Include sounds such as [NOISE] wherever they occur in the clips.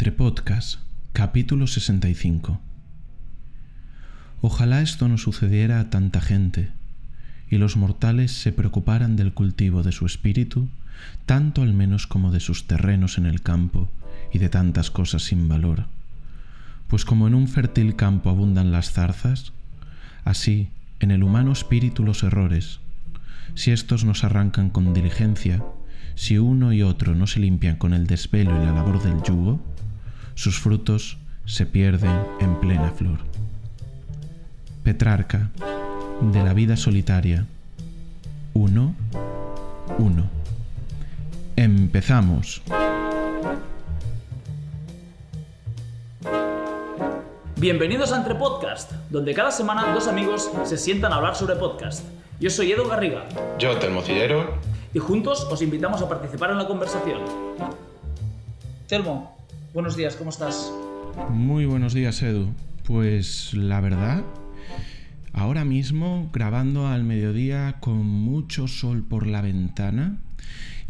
Entre Podcast, capítulo 65. Ojalá esto no sucediera a tanta gente, y los mortales se preocuparan del cultivo de su espíritu, tanto al menos como de sus terrenos en el campo y de tantas cosas sin valor. Pues como en un fértil campo abundan las zarzas, así en el humano espíritu los errores, si éstos nos arrancan con diligencia, si uno y otro no se limpian con el desvelo y la labor del yugo, sus frutos se pierden en plena flor. Petrarca, de la vida solitaria. 1. 1. Empezamos. Bienvenidos a Entre Podcast, donde cada semana dos amigos se sientan a hablar sobre podcast. Yo soy Edu Garriga. Yo, Telmocillero. Y juntos os invitamos a participar en la conversación. Telmo, buenos días, ¿cómo estás? Muy buenos días, Edu. Pues la verdad, ahora mismo grabando al mediodía con mucho sol por la ventana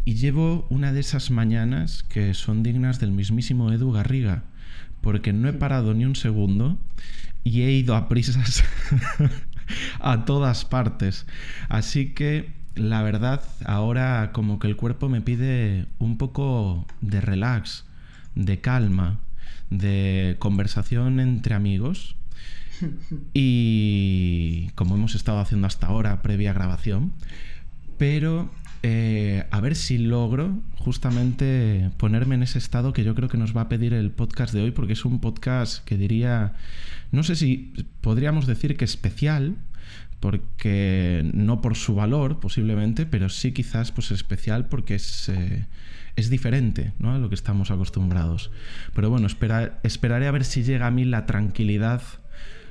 y llevo una de esas mañanas que son dignas del mismísimo Edu Garriga, porque no he parado ni un segundo y he ido a prisas [LAUGHS] a todas partes. Así que la verdad, ahora como que el cuerpo me pide un poco de relax, de calma, de conversación entre amigos. [LAUGHS] Y como hemos estado haciendo hasta ahora, previa grabación, pero eh, a ver si logro justamente ponerme en ese estado que yo creo que nos va a pedir el podcast de hoy, porque es un podcast que diría, no sé si podríamos decir que especial, porque no por su valor posiblemente, pero sí quizás pues especial porque es, eh, es diferente ¿no? a lo que estamos acostumbrados. Pero bueno, esperaré a ver si llega a mí la tranquilidad,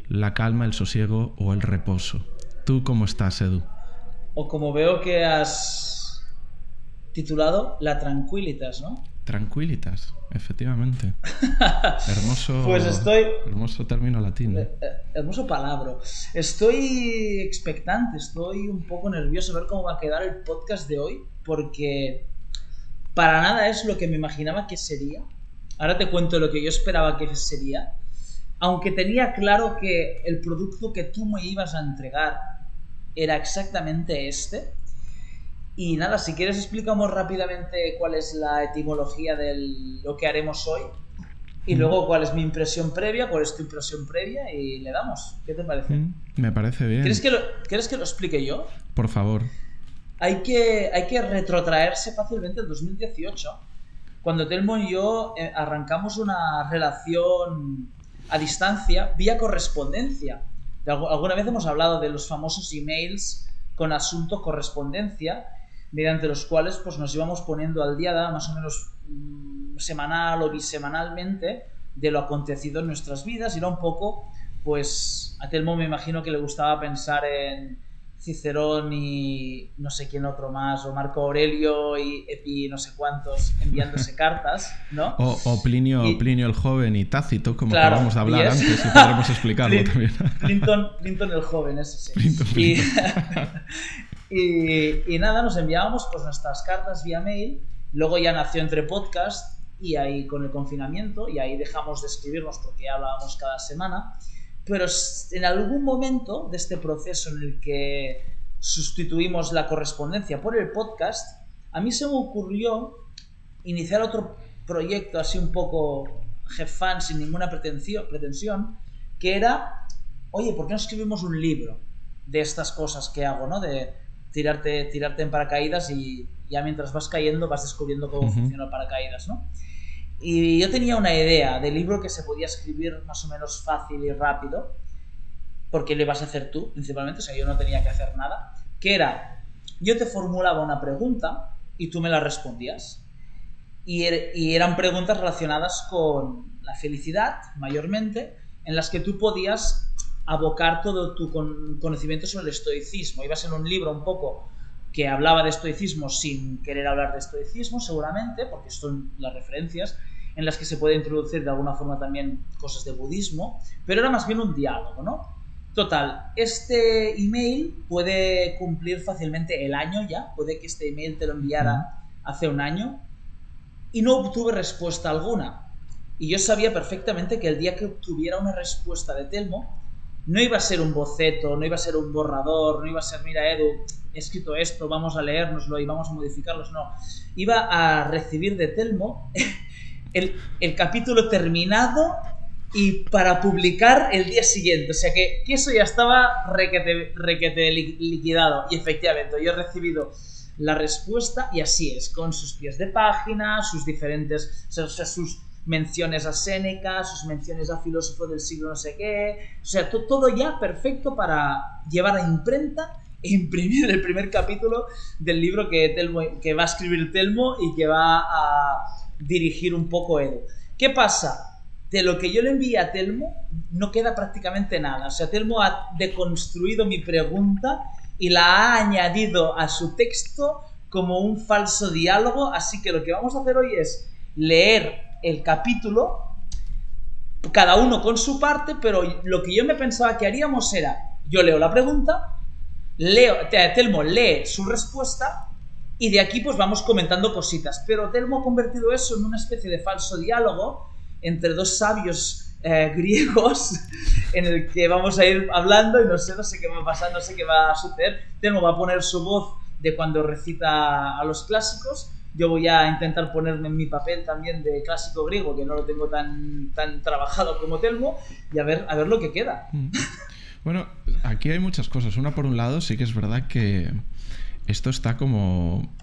la calma, el sosiego o el reposo. ¿Tú cómo estás, Edu? O como veo que has titulado La Tranquilitas, ¿no? Tranquilitas, efectivamente. [LAUGHS] hermoso, pues estoy, hermoso término latino. Eh, eh, hermoso palabra. Estoy expectante, estoy un poco nervioso a ver cómo va a quedar el podcast de hoy, porque para nada es lo que me imaginaba que sería. Ahora te cuento lo que yo esperaba que sería. Aunque tenía claro que el producto que tú me ibas a entregar era exactamente este, y nada, si quieres explicamos rápidamente cuál es la etimología de lo que haremos hoy y luego cuál es mi impresión previa, cuál es tu impresión previa y le damos. ¿Qué te parece? Me parece bien. ¿Quieres que lo, ¿quieres que lo explique yo? Por favor. Hay que, hay que retrotraerse fácilmente al 2018, cuando Telmo y yo eh, arrancamos una relación a distancia vía correspondencia. Alguna vez hemos hablado de los famosos emails con asunto correspondencia mediante los cuales pues, nos íbamos poniendo al día, más o menos mm, semanal o bisemanalmente, de lo acontecido en nuestras vidas. Y era un poco, pues, a Telmo me imagino que le gustaba pensar en Cicerón y no sé quién otro más, o Marco Aurelio y Epi no sé cuántos enviándose [LAUGHS] cartas, ¿no? O, Plinio, Plinio el joven y Tácito, como acabamos de hablar antes, y [LAUGHS] podremos explicarlo también. Clinton, el joven, ese sí. [LAUGHS] Y, nada, nos enviábamos pues nuestras cartas vía mail. Luego ya nació entre podcast y ahí con el confinamiento y ahí dejamos de escribirnos porque ya hablábamos cada semana. Pero en algún momento de este proceso en el que sustituimos la correspondencia por el podcast, a mí se me ocurrió iniciar otro proyecto así un poco jefán, sin ninguna pretensión, pretensión, que era, oye, ¿por qué no escribimos un libro de estas cosas que hago, ¿no? De, tirarte, tirarte en paracaídas y ya mientras vas cayendo vas descubriendo cómo funciona el paracaídas, ¿no? Y yo tenía una idea de libro que se podía escribir más o menos fácil y rápido, porque le vas a hacer tú, principalmente, o sea, yo no tenía que hacer nada, que era, yo te formulaba una pregunta y tú me la respondías. Y, er, y eran preguntas relacionadas con la felicidad, mayormente, en las que tú podías abocar todo tu conocimiento sobre el estoicismo. Ibas en un libro un poco que hablaba de estoicismo sin querer hablar de estoicismo, seguramente, porque son las referencias en las que se puede introducir de alguna forma también cosas de budismo, pero era más bien un diálogo, ¿no? Total, este email puede cumplir fácilmente el año ya, puede que este email te lo enviara hace un año y no obtuve respuesta alguna. y yo sabía perfectamente que el día que obtuviera una respuesta de Telmo, no iba a ser un boceto, no iba a ser un borrador, no iba a ser, mira Edu, he escrito esto, vamos a leérnoslo y vamos a modificarlo, no. Iba a recibir de Telmo el, capítulo terminado y para publicar el día siguiente. O sea que, eso ya estaba requete, liquidado. Y efectivamente, yo he recibido la respuesta y así es, con sus pies de página, sus diferentes, o sea, sus menciones a Séneca, sus menciones a filósofo del siglo no sé qué, o sea, todo ya perfecto para llevar a imprenta e imprimir el primer capítulo del libro que, que va a escribir Telmo y que va a dirigir un poco Edu. ¿Qué pasa? de lo que yo le envié a Telmo no queda prácticamente nada. O sea, Telmo ha deconstruido mi pregunta y la ha añadido a su texto como un falso diálogo. Así que lo que vamos a hacer hoy es leer el capítulo, cada uno con su parte, pero lo que yo me pensaba que haríamos era, yo leo la pregunta, leo, Telmo lee su respuesta y de aquí pues vamos comentando cositas. Pero Telmo ha convertido eso en una especie de falso diálogo entre dos sabios eh, [LAUGHS] griegos en el que vamos a ir hablando y no sé, no sé qué va a pasar, no sé qué va a suceder. Temo va a poner su voz de cuando recita a los clásicos. Yo voy a intentar ponerme en mi papel también de clásico griego, que no lo tengo tan, tan trabajado como Telmo, y a ver, a ver lo que queda. Mm. Bueno, aquí hay muchas cosas. Una, por un lado, sí que es verdad que esto está como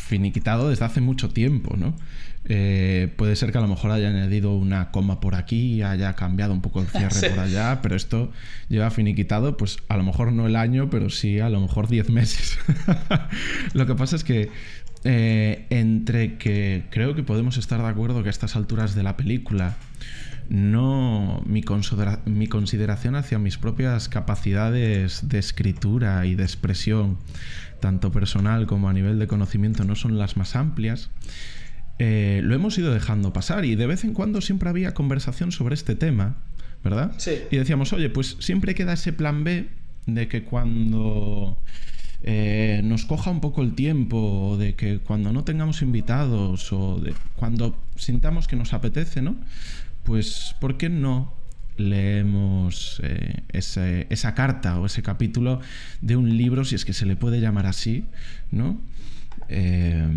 finiquitado desde hace mucho tiempo, ¿no? Eh, puede ser que a lo mejor haya añadido una coma por aquí, haya cambiado un poco el cierre [LAUGHS] por allá, pero esto lleva finiquitado, pues a lo mejor no el año, pero sí a lo mejor 10 meses. [LAUGHS] lo que pasa es que eh, entre que creo que podemos estar de acuerdo que a estas alturas de la película no mi, mi consideración hacia mis propias capacidades de escritura y de expresión, tanto personal como a nivel de conocimiento, no son las más amplias. Eh, lo hemos ido dejando pasar y de vez en cuando siempre había conversación sobre este tema, ¿verdad? Sí. Y decíamos, oye, pues siempre queda ese plan B de que cuando eh, nos coja un poco el tiempo, o de que cuando no tengamos invitados, o de cuando sintamos que nos apetece, ¿no? Pues, ¿por qué no leemos eh, esa carta o ese capítulo de un libro, si es que se le puede llamar así, ¿no? Eh,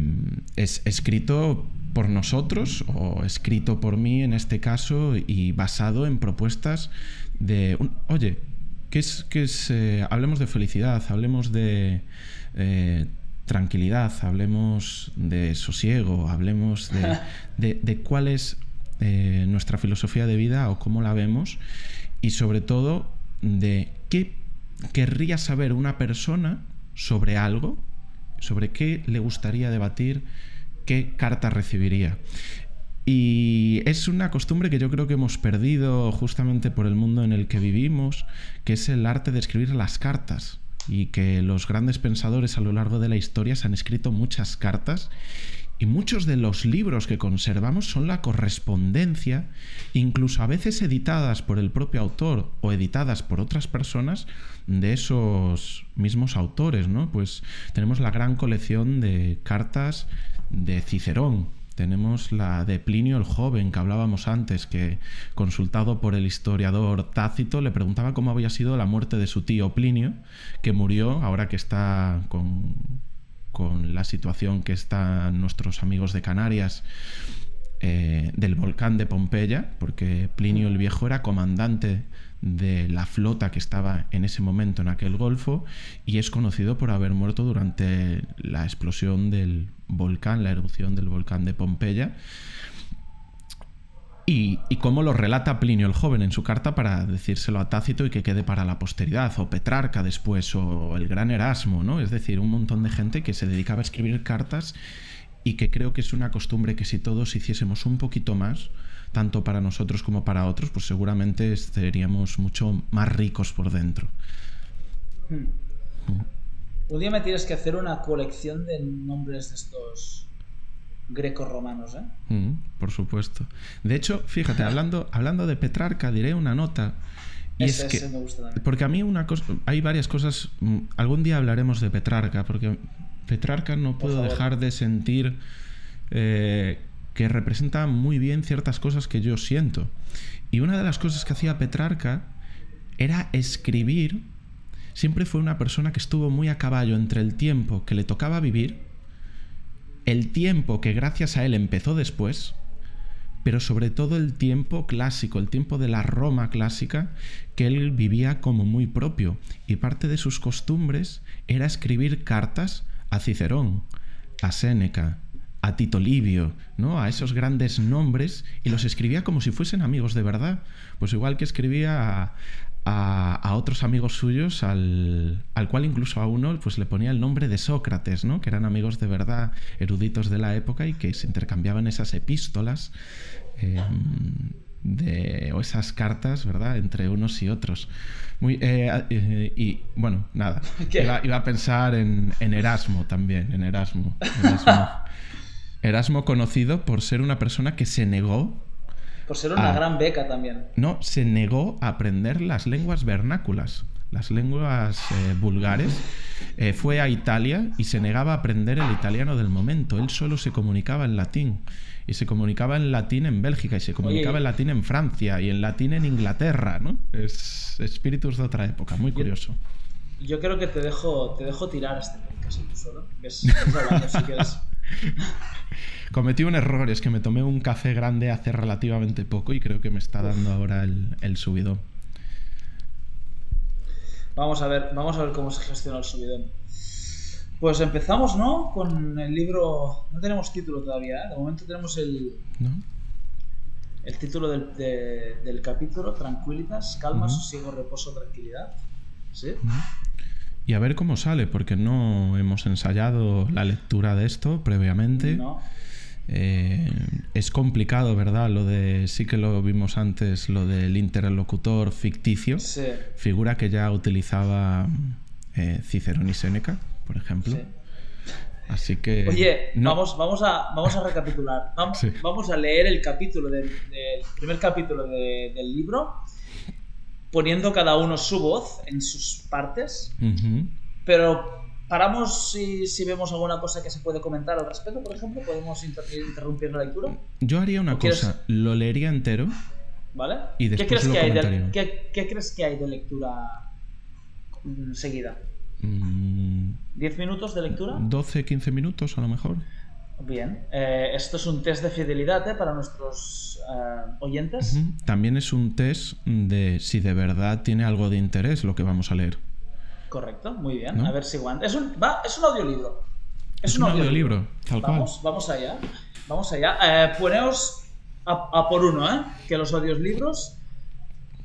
es escrito por nosotros o escrito por mí en este caso y basado en propuestas de, oye, ¿qué es, qué es eh, hablemos de felicidad, hablemos de eh, tranquilidad, hablemos de sosiego, hablemos de, [LAUGHS] de cuál es nuestra filosofía de vida o cómo la vemos y sobre todo de qué querría saber una persona sobre algo sobre qué le gustaría debatir, qué carta recibiría. Y es una costumbre que yo creo que hemos perdido justamente por el mundo en el que vivimos, que es el arte de escribir las cartas. Y que los grandes pensadores a lo largo de la historia se han escrito muchas cartas y muchos de los libros que conservamos son la correspondencia, incluso a veces editadas por el propio autor o editadas por otras personas de esos mismos autores, ¿no? Pues tenemos la gran colección de cartas de Cicerón, tenemos la de Plinio el joven que hablábamos antes, que consultado por el historiador Tácito le preguntaba cómo había sido la muerte de su tío Plinio, que murió ahora que está con con la situación que están nuestros amigos de Canarias eh, del volcán de Pompeya, porque Plinio el Viejo era comandante de la flota que estaba en ese momento en aquel golfo y es conocido por haber muerto durante la explosión del volcán, la erupción del volcán de Pompeya. Y, cómo lo relata Plinio el joven en su carta para decírselo a Tácito y que quede para la posteridad, o Petrarca después, o el gran Erasmo, ¿no? Es decir, un montón de gente que se dedicaba a escribir cartas y que creo que es una costumbre que si todos hiciésemos un poquito más, tanto para nosotros como para otros, pues seguramente seríamos mucho más ricos por dentro. Hmm. Un día me tienes que hacer una colección de nombres de estos greco-romanos, ¿eh? Mm, por supuesto. De hecho, fíjate, [LAUGHS] hablando, hablando de Petrarca, diré una nota. Y es que, porque a mí una cosa, hay varias cosas. Mm, algún día hablaremos de Petrarca, porque Petrarca no puedo dejar de sentir eh, que representa muy bien ciertas cosas que yo siento. Y una de las cosas que hacía Petrarca era escribir. Siempre fue una persona que estuvo muy a caballo entre el tiempo que le tocaba vivir, el tiempo que gracias a él empezó después, pero sobre todo el tiempo clásico, el tiempo de la Roma clásica, que él vivía como muy propio. Y parte de sus costumbres era escribir cartas a Cicerón, a Séneca, a Tito Livio, ¿no? A esos grandes nombres y los escribía como si fuesen amigos de verdad. Pues igual que escribía a, otros amigos suyos, al, cual incluso a uno pues le ponía el nombre de Sócrates, ¿no? Que eran amigos de verdad, eruditos de la época y que se intercambiaban esas epístolas Em, de, o esas cartas, ¿verdad? Entre unos y otros. Muy, eh, eh, y bueno, nada. [LAUGHS] Iba, a pensar en, Erasmo también, en Erasmo. [LAUGHS] Erasmo. conocido por ser una persona que se negó. Por ser una gran beca también. No, se negó a aprender las lenguas vernáculas, las lenguas eh, vulgares. fue a Italia y se negaba a aprender el italiano del momento. Él solo se comunicaba en latín y se comunicaba en latín en Bélgica y se comunicaba en latín en Francia y en latín en Inglaterra, ¿no? Es espíritus de otra época, muy curioso. Yo, creo que te dejo, te dejo tirar este podcast tú solo. [LAUGHS] Cometí un error, es que me tomé un café grande hace relativamente poco y creo que me está dando ahora el, el subidón. Vamos a ver, vamos a ver cómo se gestiona el subidón. Pues empezamos, ¿no? Con el libro. No tenemos título todavía, ¿eh? De momento tenemos el. ¿No? El título del, capítulo: Tranquilitas, calma, sosiego, reposo, tranquilidad. ¿Sí? Y a ver cómo sale, porque no hemos ensayado la lectura de esto previamente. No. Eh, es complicado, ¿verdad? Lo de, sí que lo vimos antes, lo del interlocutor ficticio. Sí. Figura que ya utilizaba eh, Cicerón y Séneca por ejemplo. Así que. Oye, vamos, vamos, a, vamos a recapitular. Vamos, vamos a leer el capítulo del, primer capítulo del libro, poniendo cada uno su voz en sus partes. Pero paramos si, si, vemos alguna cosa que se puede comentar al respecto, por ejemplo. ¿Podemos interrumpir la lectura? Yo haría una cosa, lo leería entero. ¿Vale? Y después ¿Qué crees, que hay de, ¿qué, crees que hay de lectura seguida? ¿10 minutos de lectura? 12, 15 minutos a lo mejor. Bien, eh, esto es un test de fidelidad ¿eh? para nuestros eh, oyentes. También es un test de si de verdad tiene algo de interés lo que vamos a leer. Correcto, muy bien. A ver si aguanta. Es un, va, es un audiolibro. Es, un, audiolibro, tal vamos, cual. Vamos allá. Vamos allá. poneos a, a, por uno, ¿eh? Que los audiolibros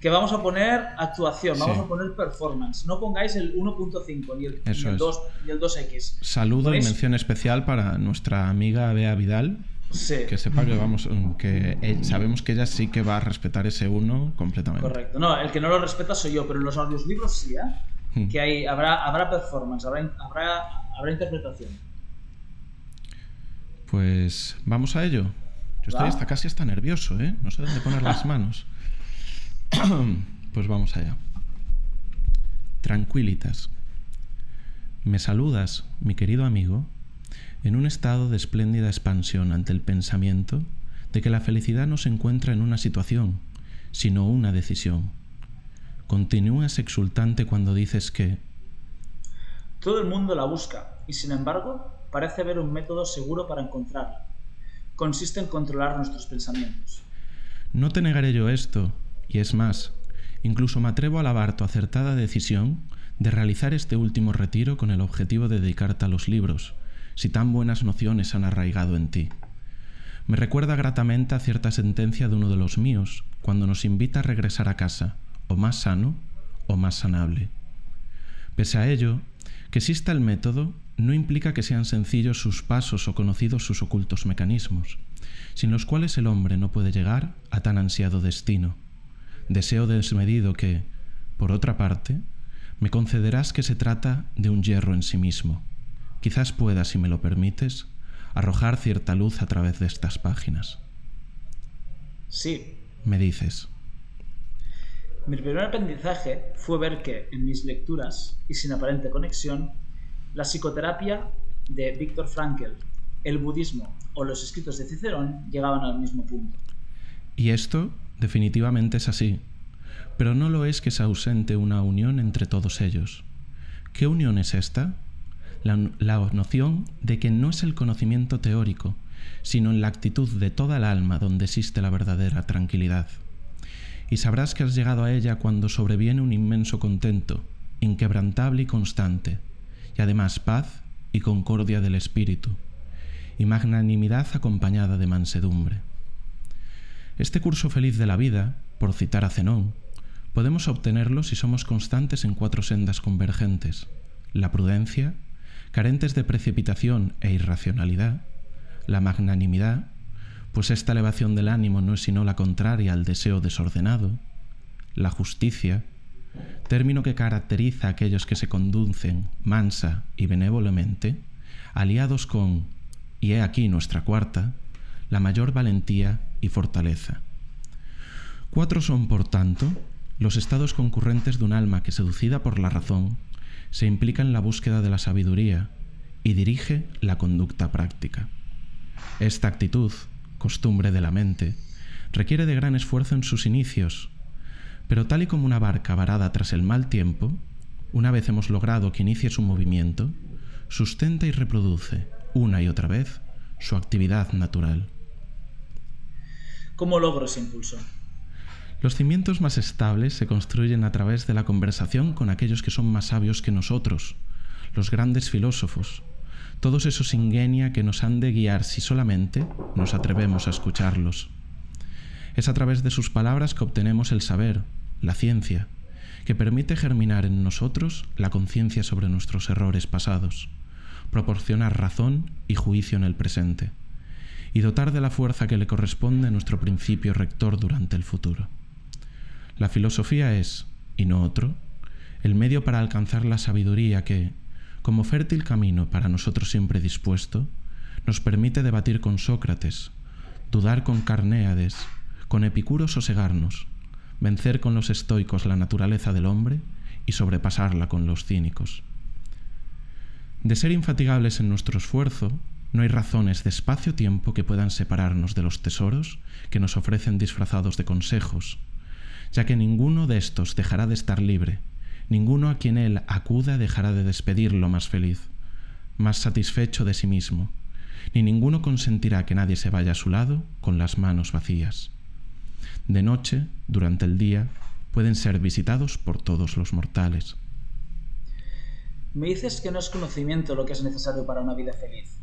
que vamos a poner actuación, vamos a poner performance. No pongáis el 1.5 ni, el, ni, el 2, ni el 2X. Saludo y mención especial para nuestra amiga Bea Vidal. Sí. Que sepa que vamos, que sabemos que ella sí que va a respetar ese 1 completamente. Correcto. No, el que no lo respeta soy yo, pero en los audiolibros sí, ¿eh? Hmm. Que hay, habrá, habrá performance, habrá, habrá, habrá interpretación. Pues vamos a ello. Yo estoy hasta casi hasta nervioso, ¿eh? No sé dónde poner las [LAUGHS] manos. [CLEARS THROAT] pues vamos allá. Tranquilitas. Me saludas, mi querido amigo, en un estado de espléndida expansión ante el pensamiento de que la felicidad no se encuentra en una situación, sino una decisión. Continúas exultante cuando dices que... Todo el mundo la busca y sin embargo parece haber un método seguro para encontrarla. Consiste en controlar nuestros pensamientos. No te negaré yo esto, y es más, incluso me atrevo a alabar tu acertada decisión de realizar este último retiro con el objetivo de dedicarte a los libros, si tan buenas nociones han arraigado en ti. Me recuerda gratamente a cierta sentencia de uno de los míos, cuando nos invita a regresar a casa, o más sano o más sanable. Pese a ello, que exista el método no implica que sean sencillos sus pasos o conocidos sus ocultos mecanismos, sin los cuales el hombre no puede llegar a tan ansiado destino deseo desmedido que, por otra parte, me concederás que se trata de un hierro en sí mismo. Quizás pueda, si me lo permites, arrojar cierta luz a través de estas páginas. Sí. Me dices. Mi primer aprendizaje fue ver que, en mis lecturas, y sin aparente conexión, la psicoterapia de Viktor Frankl, el budismo o los escritos de Cicerón llegaban al mismo punto. Y esto definitivamente es así, pero no lo es que se ausente una unión entre todos ellos. ¿Qué unión es esta? La, la, noción de que no es el conocimiento teórico, sino en la actitud de toda el alma donde existe la verdadera tranquilidad. Y sabrás que has llegado a ella cuando sobreviene un inmenso contento, inquebrantable y constante, y además paz y concordia del espíritu, y magnanimidad acompañada de mansedumbre. Este curso feliz de la vida, por citar a Zenón, podemos obtenerlo si somos constantes en cuatro sendas convergentes, la prudencia, carentes de precipitación e irracionalidad, la magnanimidad, pues esta elevación del ánimo no es sino la contraria al deseo desordenado, la justicia, término que caracteriza a aquellos que se conducen mansa y benévolamente, aliados con, y he aquí nuestra cuarta, la mayor valentía y fortaleza. Cuatro son, por tanto, los estados concurrentes de un alma que, seducida por la razón, se implica en la búsqueda de la sabiduría y dirige la conducta práctica. Esta actitud, costumbre de la mente, requiere de gran esfuerzo en sus inicios, pero tal y como una barca varada tras el mal tiempo, una vez hemos logrado que inicie su movimiento, sustenta y reproduce, una y otra vez, su actividad natural. ¿Cómo logro ese impulso? Los cimientos más estables se construyen a través de la conversación con aquellos que son más sabios que nosotros, los grandes filósofos, todos esos ingenia que nos han de guiar si solamente nos atrevemos a escucharlos. Es a través de sus palabras que obtenemos el saber, la ciencia, que permite germinar en nosotros la conciencia sobre nuestros errores pasados, proporcionar razón y juicio en el presente, y dotar de la fuerza que le corresponde nuestro principio rector durante el futuro. La filosofía es, y no otro, el medio para alcanzar la sabiduría que, como fértil camino para nosotros siempre dispuesto, nos permite debatir con Sócrates, dudar con Carnéades, con Epicuro sosegarnos, vencer con los estoicos la naturaleza del hombre y sobrepasarla con los cínicos. De ser infatigables en nuestro esfuerzo, no hay razones de espacio-tiempo que puedan separarnos de los tesoros que nos ofrecen disfrazados de consejos, ya que ninguno de estos dejará de estar libre, ninguno a quien él acuda dejará de despedirlo más feliz, más satisfecho de sí mismo, ni ninguno consentirá que nadie se vaya a su lado con las manos vacías. De noche, durante el día, pueden ser visitados por todos los mortales. Me dices que no es conocimiento lo que es necesario para una vida feliz.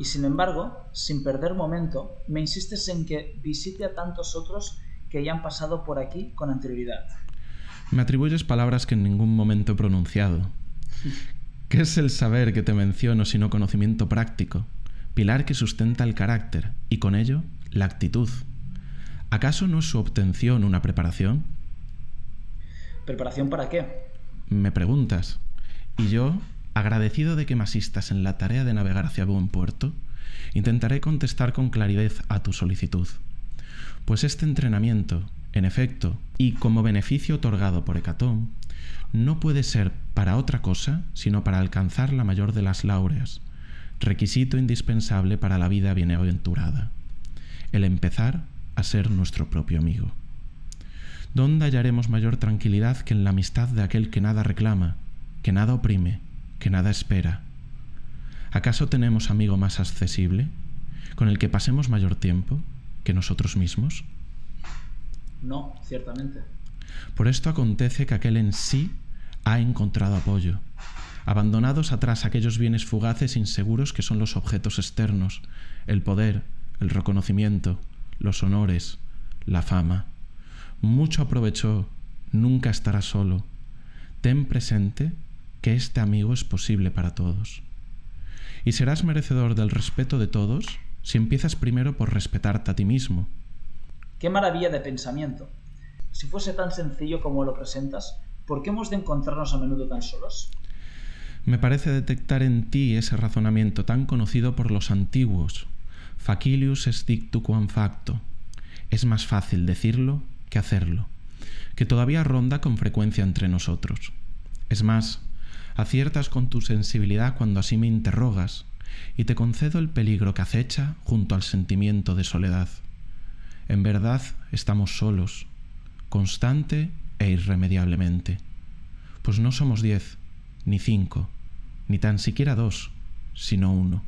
Y sin embargo, sin perder momento, me insistes en que visite a tantos otros que ya han pasado por aquí con anterioridad. Me atribuyes palabras que en ningún momento he pronunciado. ¿Qué es el saber que te menciono sino conocimiento práctico, pilar que sustenta el carácter y con ello la actitud? ¿Acaso no es su obtención una preparación? ¿Preparación para qué? Me preguntas. Y yo, agradecido de que me asistas en la tarea de navegar hacia buen puerto, intentaré contestar con claridad a tu solicitud. Pues este entrenamiento, en efecto, y como beneficio otorgado por Hecatón, no puede ser para otra cosa sino para alcanzar la mayor de las laureas, requisito indispensable para la vida bienaventurada, el empezar a ser nuestro propio amigo. ¿Dónde hallaremos mayor tranquilidad que en la amistad de aquel que nada reclama, que nada oprime, que nada espera? ¿Acaso tenemos amigo más accesible, con el que pasemos mayor tiempo? que nosotros mismos? No, ciertamente. Por esto acontece que aquel en sí ha encontrado apoyo. Abandonados atrás aquellos bienes fugaces e inseguros que son los objetos externos, el poder, el reconocimiento, los honores, la fama. Mucho aprovechó, nunca estará solo. Ten presente que este amigo es posible para todos. Y serás merecedor del respeto de todos si empiezas primero por respetarte a ti mismo. Qué maravilla de pensamiento. Si fuese tan sencillo como lo presentas, ¿por qué hemos de encontrarnos a menudo tan solos? Me parece detectar en ti ese razonamiento tan conocido por los antiguos. Facilius est dictu quam facto. Es más fácil decirlo que hacerlo, que todavía ronda con frecuencia entre nosotros. Es más, aciertas con tu sensibilidad cuando así me interrogas, y te concedo el peligro que acecha junto al sentimiento de soledad. En verdad estamos solos, constante e irremediablemente, pues no somos diez, ni cinco, ni tan siquiera dos, sino uno.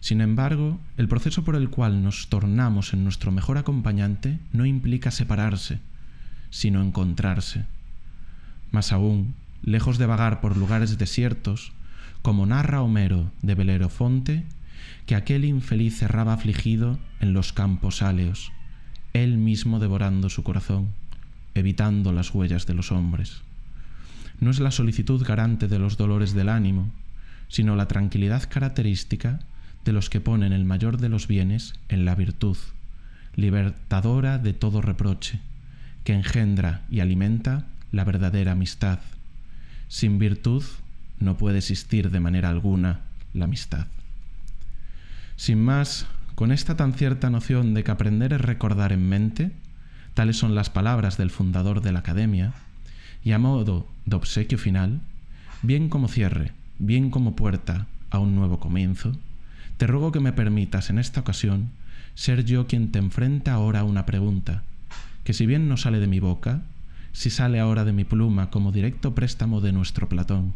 Sin embargo, el proceso por el cual nos tornamos en nuestro mejor acompañante no implica separarse, sino encontrarse. Más aún, lejos de vagar por lugares desiertos, como narra Homero de Belerofonte, que aquel infeliz cerraba afligido en los campos áleos, él mismo devorando su corazón, evitando las huellas de los hombres. No es la solicitud garante de los dolores del ánimo, sino la tranquilidad característica de los que ponen el mayor de los bienes en la virtud, libertadora de todo reproche, que engendra y alimenta la verdadera amistad. Sin virtud no puede existir de manera alguna la amistad. Sin más, con esta tan cierta noción de que aprender es recordar en mente, tales son las palabras del fundador de la Academia, y a modo de obsequio final, bien como cierre, bien como puerta a un nuevo comienzo, te ruego que me permitas en esta ocasión ser yo quien te enfrenta ahora a una pregunta, que si bien no sale de mi boca, si sale ahora de mi pluma como directo préstamo de nuestro Platón,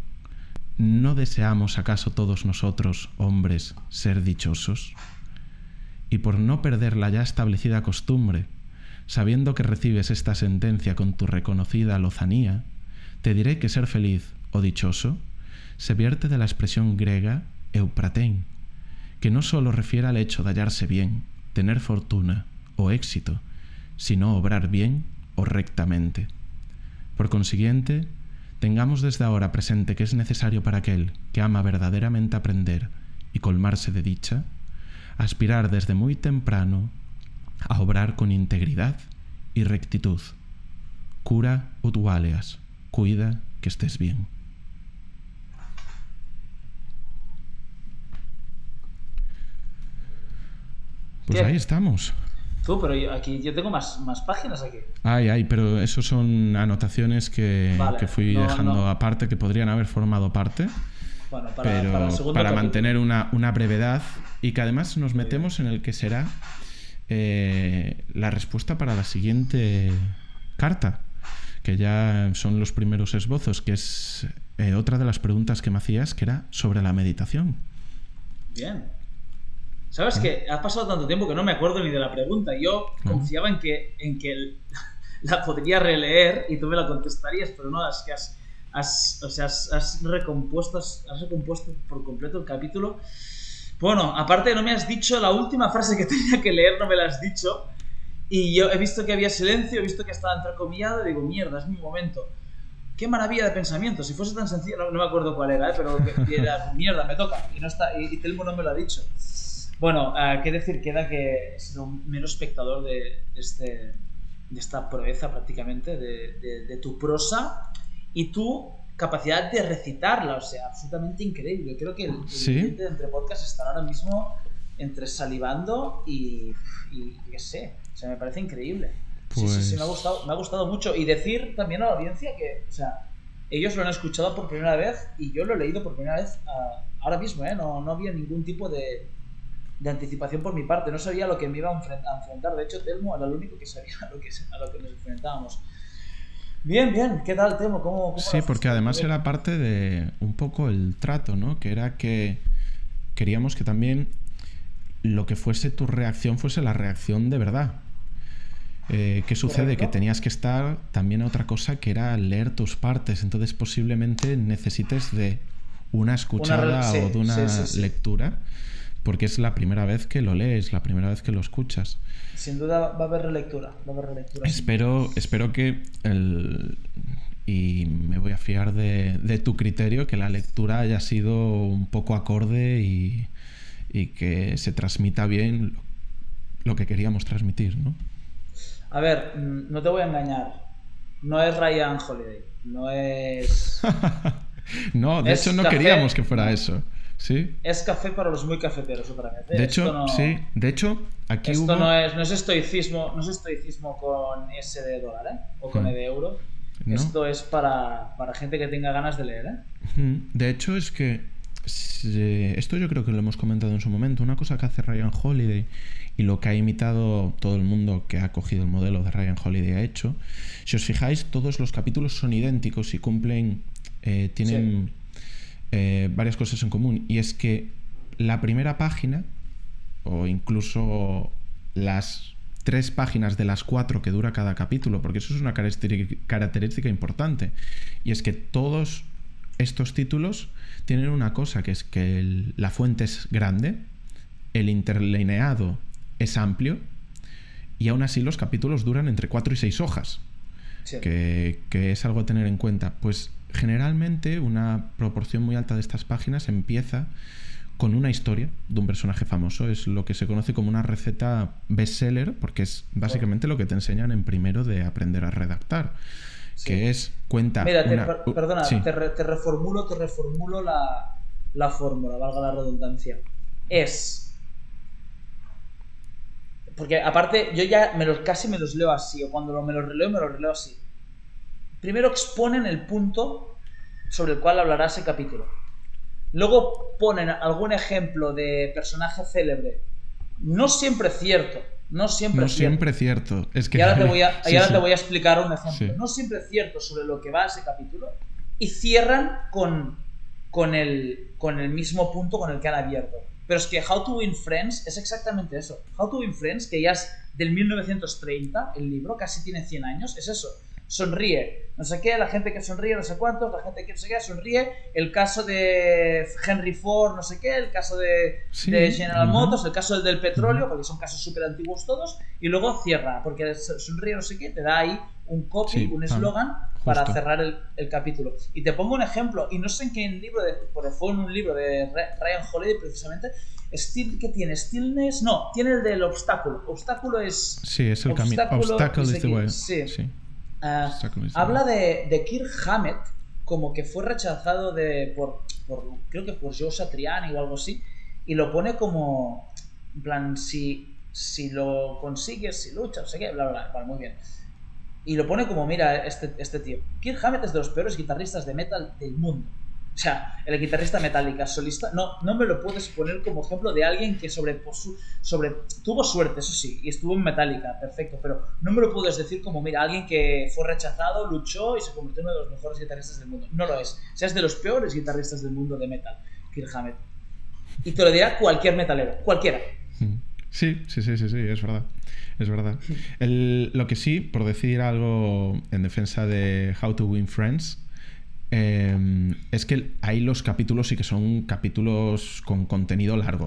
¿no deseamos acaso todos nosotros, hombres, ser dichosos? Y por no perder la ya establecida costumbre, sabiendo que recibes esta sentencia con tu reconocida lozanía, te diré que ser feliz o dichoso se vierte de la expresión griega eupratein, que no sólo refiere al hecho de hallarse bien, tener fortuna o éxito, sino obrar bien o rectamente. Por consiguiente, tengamos desde ahora presente que es necesario para aquel que ama verdaderamente aprender y colmarse de dicha, aspirar desde muy temprano a obrar con integridad y rectitud. Cura ut cuida que estés bien. Pues ahí estamos. Tú, pero aquí yo tengo más, más páginas aquí. Ay, ay, pero eso son anotaciones que, fui dejando aparte, que podrían haber formado parte. Bueno, para, pero para, mantener una, brevedad y que además nos metemos en el que será eh, la respuesta para la siguiente carta, que ya son los primeros esbozos, que es eh, otra de las preguntas que me hacías, que era sobre la meditación. Bien. ¿Sabes que Ha pasado tanto tiempo que no me acuerdo ni de la pregunta. Yo confiaba en que, en que [LAUGHS] la podría releer y tú me la contestarías, pero no, es que has, has, o sea, has, recompuesto, has, recompuesto por completo el capítulo. Bueno, aparte no me has dicho la última frase que [LAUGHS] tenía que leer, no me la has dicho. Y yo he visto que había silencio, he visto que estaba entrecomillado y digo, mierda, es mi momento. Qué maravilla de pensamiento. Si fuese tan sencillo, no, me acuerdo cuál era, ¿eh? pero que, era, mierda, me toca. Y, no está, y, y Telmo no me lo ha dicho. Bueno, uh, qué decir queda que he sido un mero espectador de, este, de esta proeza prácticamente, de, tu prosa y tu capacidad de recitarla, o sea, absolutamente increíble. Creo que el, el de Entre Podcast están ahora mismo entre salivando y, y qué sé, o sea, me parece increíble. Sí, sí, sí, me ha, pues gustado, me ha gustado mucho. Y decir también a la audiencia que, o sea, ellos lo han escuchado por primera vez y yo lo he leído por primera vez uh, ahora mismo, ¿eh? No, no había ningún tipo de, de anticipación por mi parte. No sabía lo que me iba a enfrentar. De hecho, Telmo era el único que sabía a [LAUGHS] lo que, a lo que nos enfrentábamos. Bien, bien. ¿Qué tal, Telmo? ¿Cómo, sí, porque además era parte de un poco el trato, ¿no? Que era que queríamos que también lo que fuese tu reacción fuese la reacción de verdad. Eh, ¿Qué sucede? Que tenías que estar también a otra cosa que era leer tus partes. Entonces posiblemente necesites de una escuchada o de una lectura porque es la primera vez que lo lees, la primera vez que lo escuchas. Sin duda va a haber relectura, va a haber relectura. Espero, espero que el, y me voy a fiar de, tu criterio, que la lectura haya sido un poco acorde y, y, que se transmita bien lo que queríamos transmitir, ¿no? A ver, mm, no te voy a engañar. No es Ryan Holiday, no es... [LAUGHS] no, de hecho no queríamos que fuera eso. Es café para los muy cafeteros otra vez. ¿eh? De hecho, sí. De hecho, aquí Esto no, es, no, es estoicismo, no es estoicismo con S de dólar, ¿eh? O con E de euro. Esto es para, para, gente que tenga ganas de leer, ¿eh? De hecho, es que esto yo creo que lo hemos comentado en su momento. Una cosa que hace Ryan Holiday y lo que ha imitado todo el mundo que ha cogido el modelo de Ryan Holiday ha hecho. Si os fijáis, todos los capítulos son idénticos y cumplen, eh, tienen eh, varias cosas en común. Y es que la primera página, o incluso las tres páginas de las cuatro que dura cada capítulo, porque eso es una característica importante. Y es que todos estos títulos tienen una cosa, que es que la fuente es grande, el interlineado es amplio, y aún así los capítulos duran entre cuatro y seis hojas, que, que es algo a tener en cuenta. Pues generalmente una proporción muy alta de estas páginas empieza con una historia de un personaje famoso. Es lo que se conoce como una receta bestseller, porque es básicamente lo que te enseñan en primero de aprender a redactar. Que es cuenta. Mira, perdona, te, reformulo, te reformulo la, la fórmula, valga la redundancia. Es. Porque aparte, yo ya me los, casi me los leo así, o cuando me los releo, me los releo así. Primero exponen el punto sobre el cual hablará ese capítulo Luego ponen algún ejemplo de personaje célebre. No siempre cierto. No siempre no siempre cierto. Es que... Y ahora [LAUGHS] te voy a, te voy a explicar un ejemplo. No siempre cierto sobre lo que va ese capítulo. Y cierran con, con, el, con el mismo punto con el que han abierto. Pero es que How to Win Friends es exactamente eso. How to Win Friends, que ya es del 1930, el libro, casi tiene 100 años, es eso sonríe. No sé qué, la gente que sonríe, no sé cuántos, la gente que no sé qué, sonríe. El caso de Henry Ford, no sé qué, el caso de, General Motors, el caso del petróleo, porque son casos súper antiguos todos. Y luego cierra, porque sonríe, no sé qué, te da ahí un copy, un eslogan para cerrar el, capítulo. Y te pongo un ejemplo, y no sé en qué libro, de, porque fue en un libro de Ryan Holiday precisamente, Still, ¿Qué tiene? ¿Stillness? No, tiene el del obstáculo. Obstáculo es. Sí, es el camino. Obstáculo is the way. sí. Ah, habla de, de Kirk Hammett como que fue rechazado de, por, creo que por Joe Satriani o algo así, y lo pone como, en plan, si, si lo consigues, si luchas, no sé qué, bla, bla, bla, muy bien. Y lo pone como, mira, este, este tío, Kirk Hammett es de los peores guitarristas de metal del mundo. O sea, el guitarrista Metallica solista, no, no me lo puedes poner como ejemplo de alguien que sobre, sobre tuvo suerte, eso sí, y estuvo en Metallica, perfecto, pero no me lo puedes decir como, mira, alguien que fue rechazado, luchó y se convirtió en uno de los mejores guitarristas del mundo. No lo es. O sea, es de los peores guitarristas del mundo de metal, Kirk Hammett. Y te lo dirá cualquier metalero, cualquiera. Sí, sí, sí, sí, sí, es verdad. Es verdad. lo que sí, por decir algo en defensa de How to Win Friends, Em, es que hay los capítulos sí que son capítulos con contenido largo.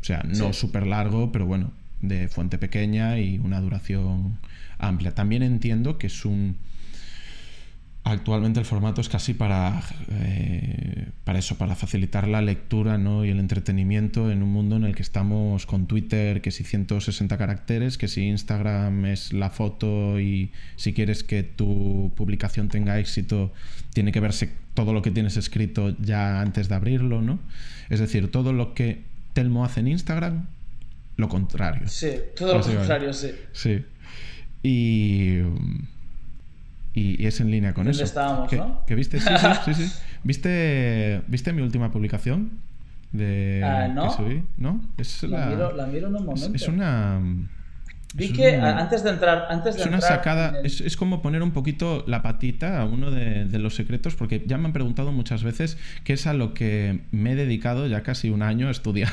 O sea, no súper largo, pero bueno, de fuente pequeña y una duración amplia. También entiendo que es un Actualmente el formato es casi para, eh, para eso, para facilitar la lectura ¿no? y el entretenimiento en un mundo en el que estamos con Twitter, que si 160 caracteres, que si Instagram es la foto y si quieres que tu publicación tenga éxito, tiene que verse todo lo que tienes escrito ya antes de abrirlo, ¿no? Es decir, todo lo que Telmo hace en Instagram, lo contrario. Sí, todo lo contrario, sí. Sí. Y y, es en línea con eso. estábamos, ¿no? ¿Que viste? Sí, sí, sí, [LAUGHS] ¿Viste, ¿Viste mi última publicación? De, ah, ¿no? que subí? ¿No? Es la, miro, la miro en un momento. Es, una... Vi que antes de entrar. Antes de es una sacada. Es, es, como poner un poquito la patita a uno de, de, los secretos, porque ya me han preguntado muchas veces qué es a lo que me he dedicado ya casi un año a estudiar.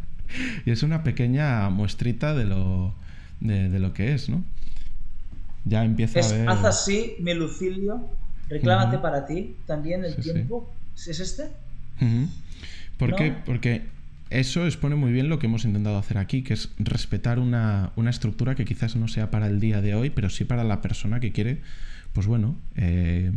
[LAUGHS] y es una pequeña muestrita de lo, de, de lo que es, ¿no? Ya empieza es, a ver... Haz así, mi Lucilio, reclámate para ti también el tiempo. ¿Es este? ¿Por qué? Porque eso expone muy bien lo que hemos intentado hacer aquí, que es respetar una, estructura que quizás no sea para el día de hoy, pero sí para la persona que quiere, pues bueno, eh,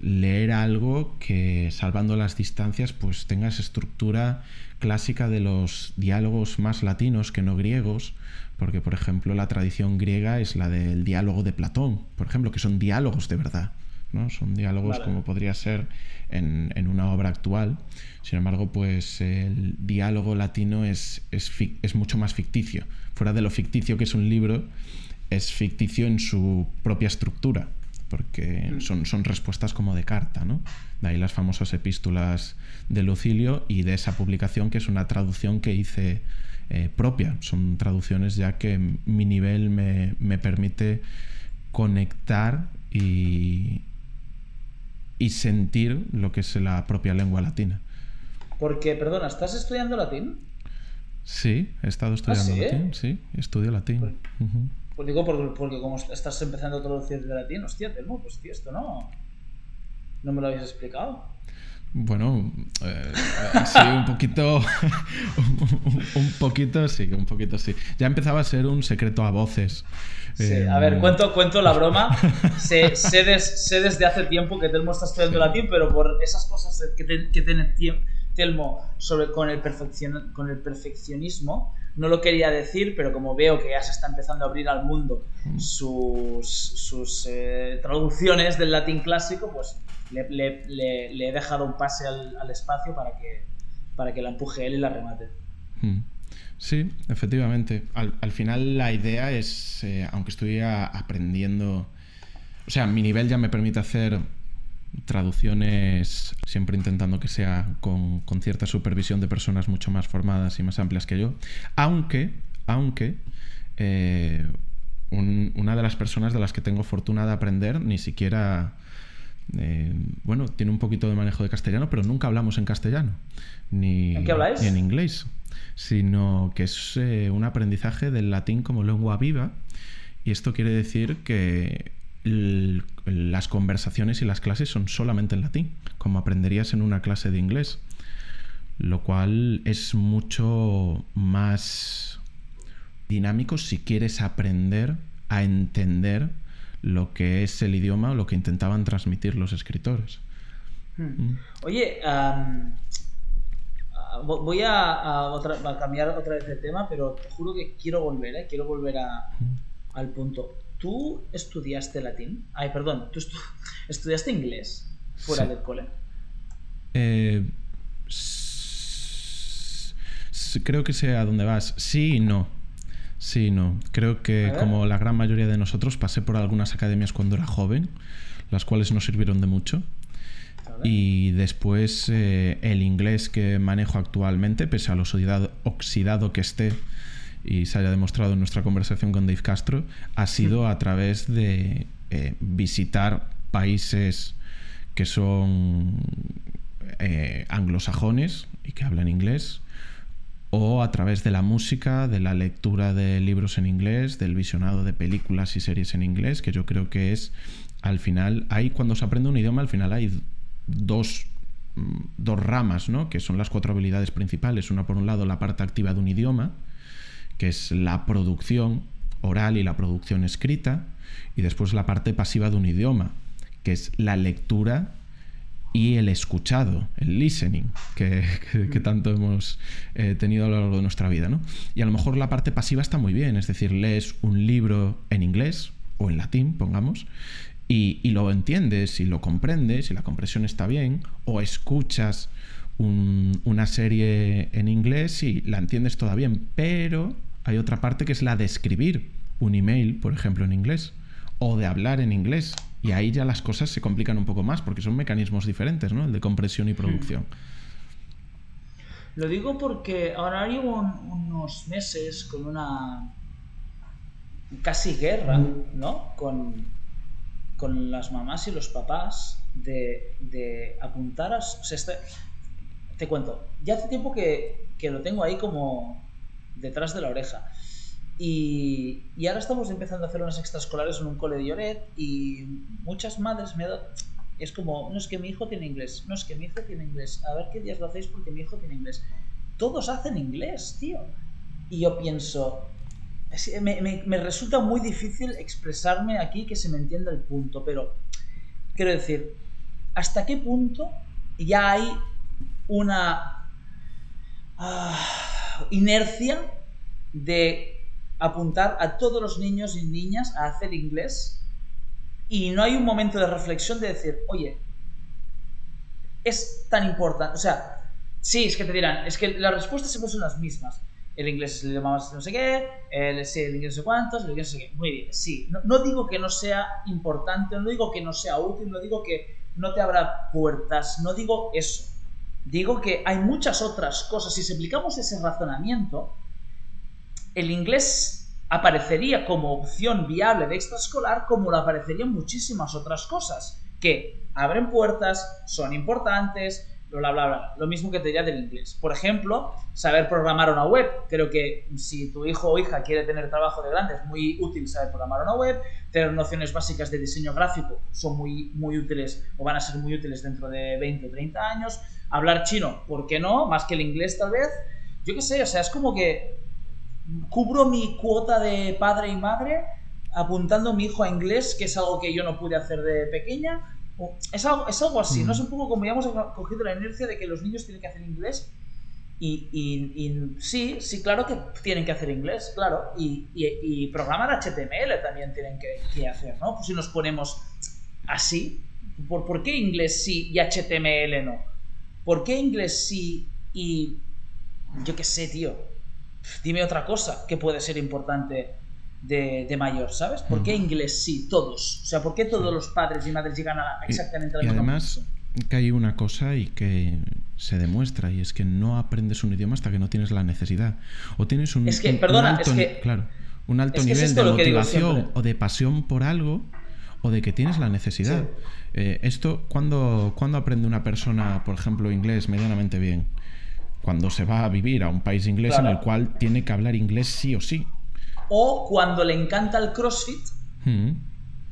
leer algo que, salvando las distancias, pues tenga esa estructura clásica de los diálogos más latinos que no griegos, porque por ejemplo la tradición griega es la del diálogo de Platón, por ejemplo, que son diálogos de verdad, ¿no? Son diálogos como podría ser en, en, una obra actual. Sin embargo, pues el diálogo latino es, es, es mucho más ficticio. Fuera de lo ficticio que es un libro, es ficticio en su propia estructura. Porque mm. son, son respuestas como de carta, ¿no? De ahí las famosas epístolas de Lucilio y de esa publicación que es una traducción que hice eh, propia. Son traducciones ya que mi nivel me, me permite conectar y, y sentir lo que es la propia lengua latina. Porque, perdona, ¿estás estudiando latín? Sí, he estado estudiando ¿Ah, latín, sí, estudio latín. Pues, pues digo, porque, como estás empezando a traducir de latín, hostia, Telmo, pues tío, esto no, no me lo habéis explicado. Bueno, eh, sí, un poquito, [LAUGHS] un, poquito, sí, un poquito sí. Ya empezaba a ser un secreto a voces. Sí, a ver, cuento, cuento la broma. sé, sé, desde hace tiempo que Telmo está estudiando latín, pero por esas cosas que, que tiene Telmo sobre, con, el perfeccion, con el perfeccionismo, no lo quería decir, pero como veo que ya se está empezando a abrir al mundo mm. sus, sus eh, traducciones del latín clásico, pues le, he dejado un pase al, espacio para que, para que la empuje él y la remate. Hmm. Sí, efectivamente. Al, final la idea es, eh, aunque estoy aprendiendo, o sea, mi nivel ya me permite hacer traducciones siempre intentando que sea con, cierta supervisión de personas mucho más formadas y más amplias que yo, aunque, aunque eh, una de las personas de las que tengo fortuna de aprender ni siquiera eh, bueno, tiene un poquito de manejo de castellano, pero nunca hablamos en castellano. Ni, ¿En qué habláis? Ni en inglés. Sino que es eh, un aprendizaje del latín como lengua viva. Y esto quiere decir que las conversaciones y las clases son solamente en latín, como aprenderías en una clase de inglés. Lo cual es mucho más dinámico si quieres aprender a entender lo que es el idioma o lo que intentaban transmitir los escritores. Hmm. Mm. Oye, voy a, cambiar otra vez de tema, pero te juro que quiero volver, ¿eh? quiero volver mm. al punto. ¿Tú estudiaste latín? Ay, perdón, ¿tú estudiaste inglés fuera del cole? Eh, creo que sé a dónde vas. Sí y no. Sí, no. Creo que como la gran mayoría de nosotros pasé por algunas academias cuando era joven, las cuales no sirvieron de mucho. Y después eh, el inglés que manejo actualmente, pese a lo oxidado, que esté y se haya demostrado en nuestra conversación con Dave Castro, ha sido a través de eh, visitar países que son eh, anglosajones y que hablan inglés, o a través de la música, de la lectura de libros en inglés, del visionado de películas y series en inglés, que yo creo que es, al final, hay cuando se aprende un idioma, al final hay dos, dos ramas, ¿no? que son las cuatro habilidades principales. Una, por un lado, la parte activa de un idioma, que es la producción oral y la producción escrita, y después la parte pasiva de un idioma, que es la lectura y el escuchado, el listening, que, tanto hemos eh, tenido a lo largo de nuestra vida. ¿no? Y a lo mejor la parte pasiva está muy bien, es decir, lees un libro en inglés o en latín, pongamos, y, lo entiendes y lo comprendes y la comprensión está bien, o escuchas una serie en inglés y la entiendes toda bien, pero hay otra parte que es la de escribir un email, por ejemplo, en inglés, o de hablar en inglés y ahí ya las cosas se complican un poco más porque son mecanismos diferentes, ¿no? El de compresión y producción. Hmm. Lo digo porque ahora llevo unos meses con una casi guerra, ¿no? Con, con las mamás y los papás de, apuntar a... te cuento, ya hace tiempo que, que lo tengo ahí como detrás de la oreja. Y, ahora estamos empezando a hacer unas extraescolares en un cole de Lloret y muchas madres me dan... Es como, no es que mi hijo tiene inglés, no es que mi hijo tiene inglés, a ver qué días lo hacéis porque mi hijo tiene inglés. Todos hacen inglés, tío. Y yo pienso, me, me, resulta muy difícil expresarme aquí que se me entienda el punto, pero quiero decir, ¿hasta qué punto ya hay una ah, inercia de apuntar a todos los niños y niñas a hacer inglés y no hay un momento de reflexión de decir, oye, es tan importante, o sea, sí, es que te dirán, es que las respuestas siempre son las mismas, el inglés es el idioma más no sé qué, el, el inglés no sé cuántos, el inglés no sé qué. Muy bien, sí. No, no, digo que no sea importante, no digo que no sea útil, no digo que no te abra puertas, no digo eso. Digo que hay muchas otras cosas. Si aplicamos ese razonamiento, el inglés aparecería como opción viable de extraescolar como lo aparecerían muchísimas otras cosas que abren puertas, son importantes, bla, bla, bla. Lo mismo que te diría del inglés. Por ejemplo, saber programar una web. Creo que si tu hijo o hija quiere tener trabajo de grande, es muy útil saber programar una web. Tener nociones básicas de diseño gráfico son muy, muy útiles o van a ser muy útiles dentro de 20 o 30 años. Hablar chino, ¿por qué no? Más que el inglés tal vez. Yo qué sé, o sea, es como que cubro mi cuota de padre y madre apuntando a mi hijo a inglés, que es algo que yo no pude hacer de pequeña es algo, es algo así, ¿no? Es un poco como ya hemos cogido la inercia de que los niños tienen que hacer inglés. Y, y, sí, sí, claro que tienen que hacer inglés, claro. Y, y programar HTML también tienen que, hacer, ¿no? Pues si nos ponemos así, ¿por, ¿por qué inglés sí y HTML no? ¿Por qué inglés sí y yo qué sé, tío? Dime otra cosa que puede ser importante de, mayor, ¿sabes? ¿Por qué inglés sí, todos? O sea, ¿por qué todos los padres y madres llegan a exactamente la y además que hay una cosa y que se demuestra y es que no aprendes un idioma hasta que no tienes la necesidad o tienes un, es que, perdona, alto, es que, claro, un alto nivel de motivación o de pasión por algo o de que tienes la necesidad. Eh, esto, cuando cuando aprende una persona, por ejemplo, inglés medianamente bien? Cuando se va a vivir a un país inglés en el cual tiene que hablar inglés sí o sí o cuando le encanta el CrossFit hmm.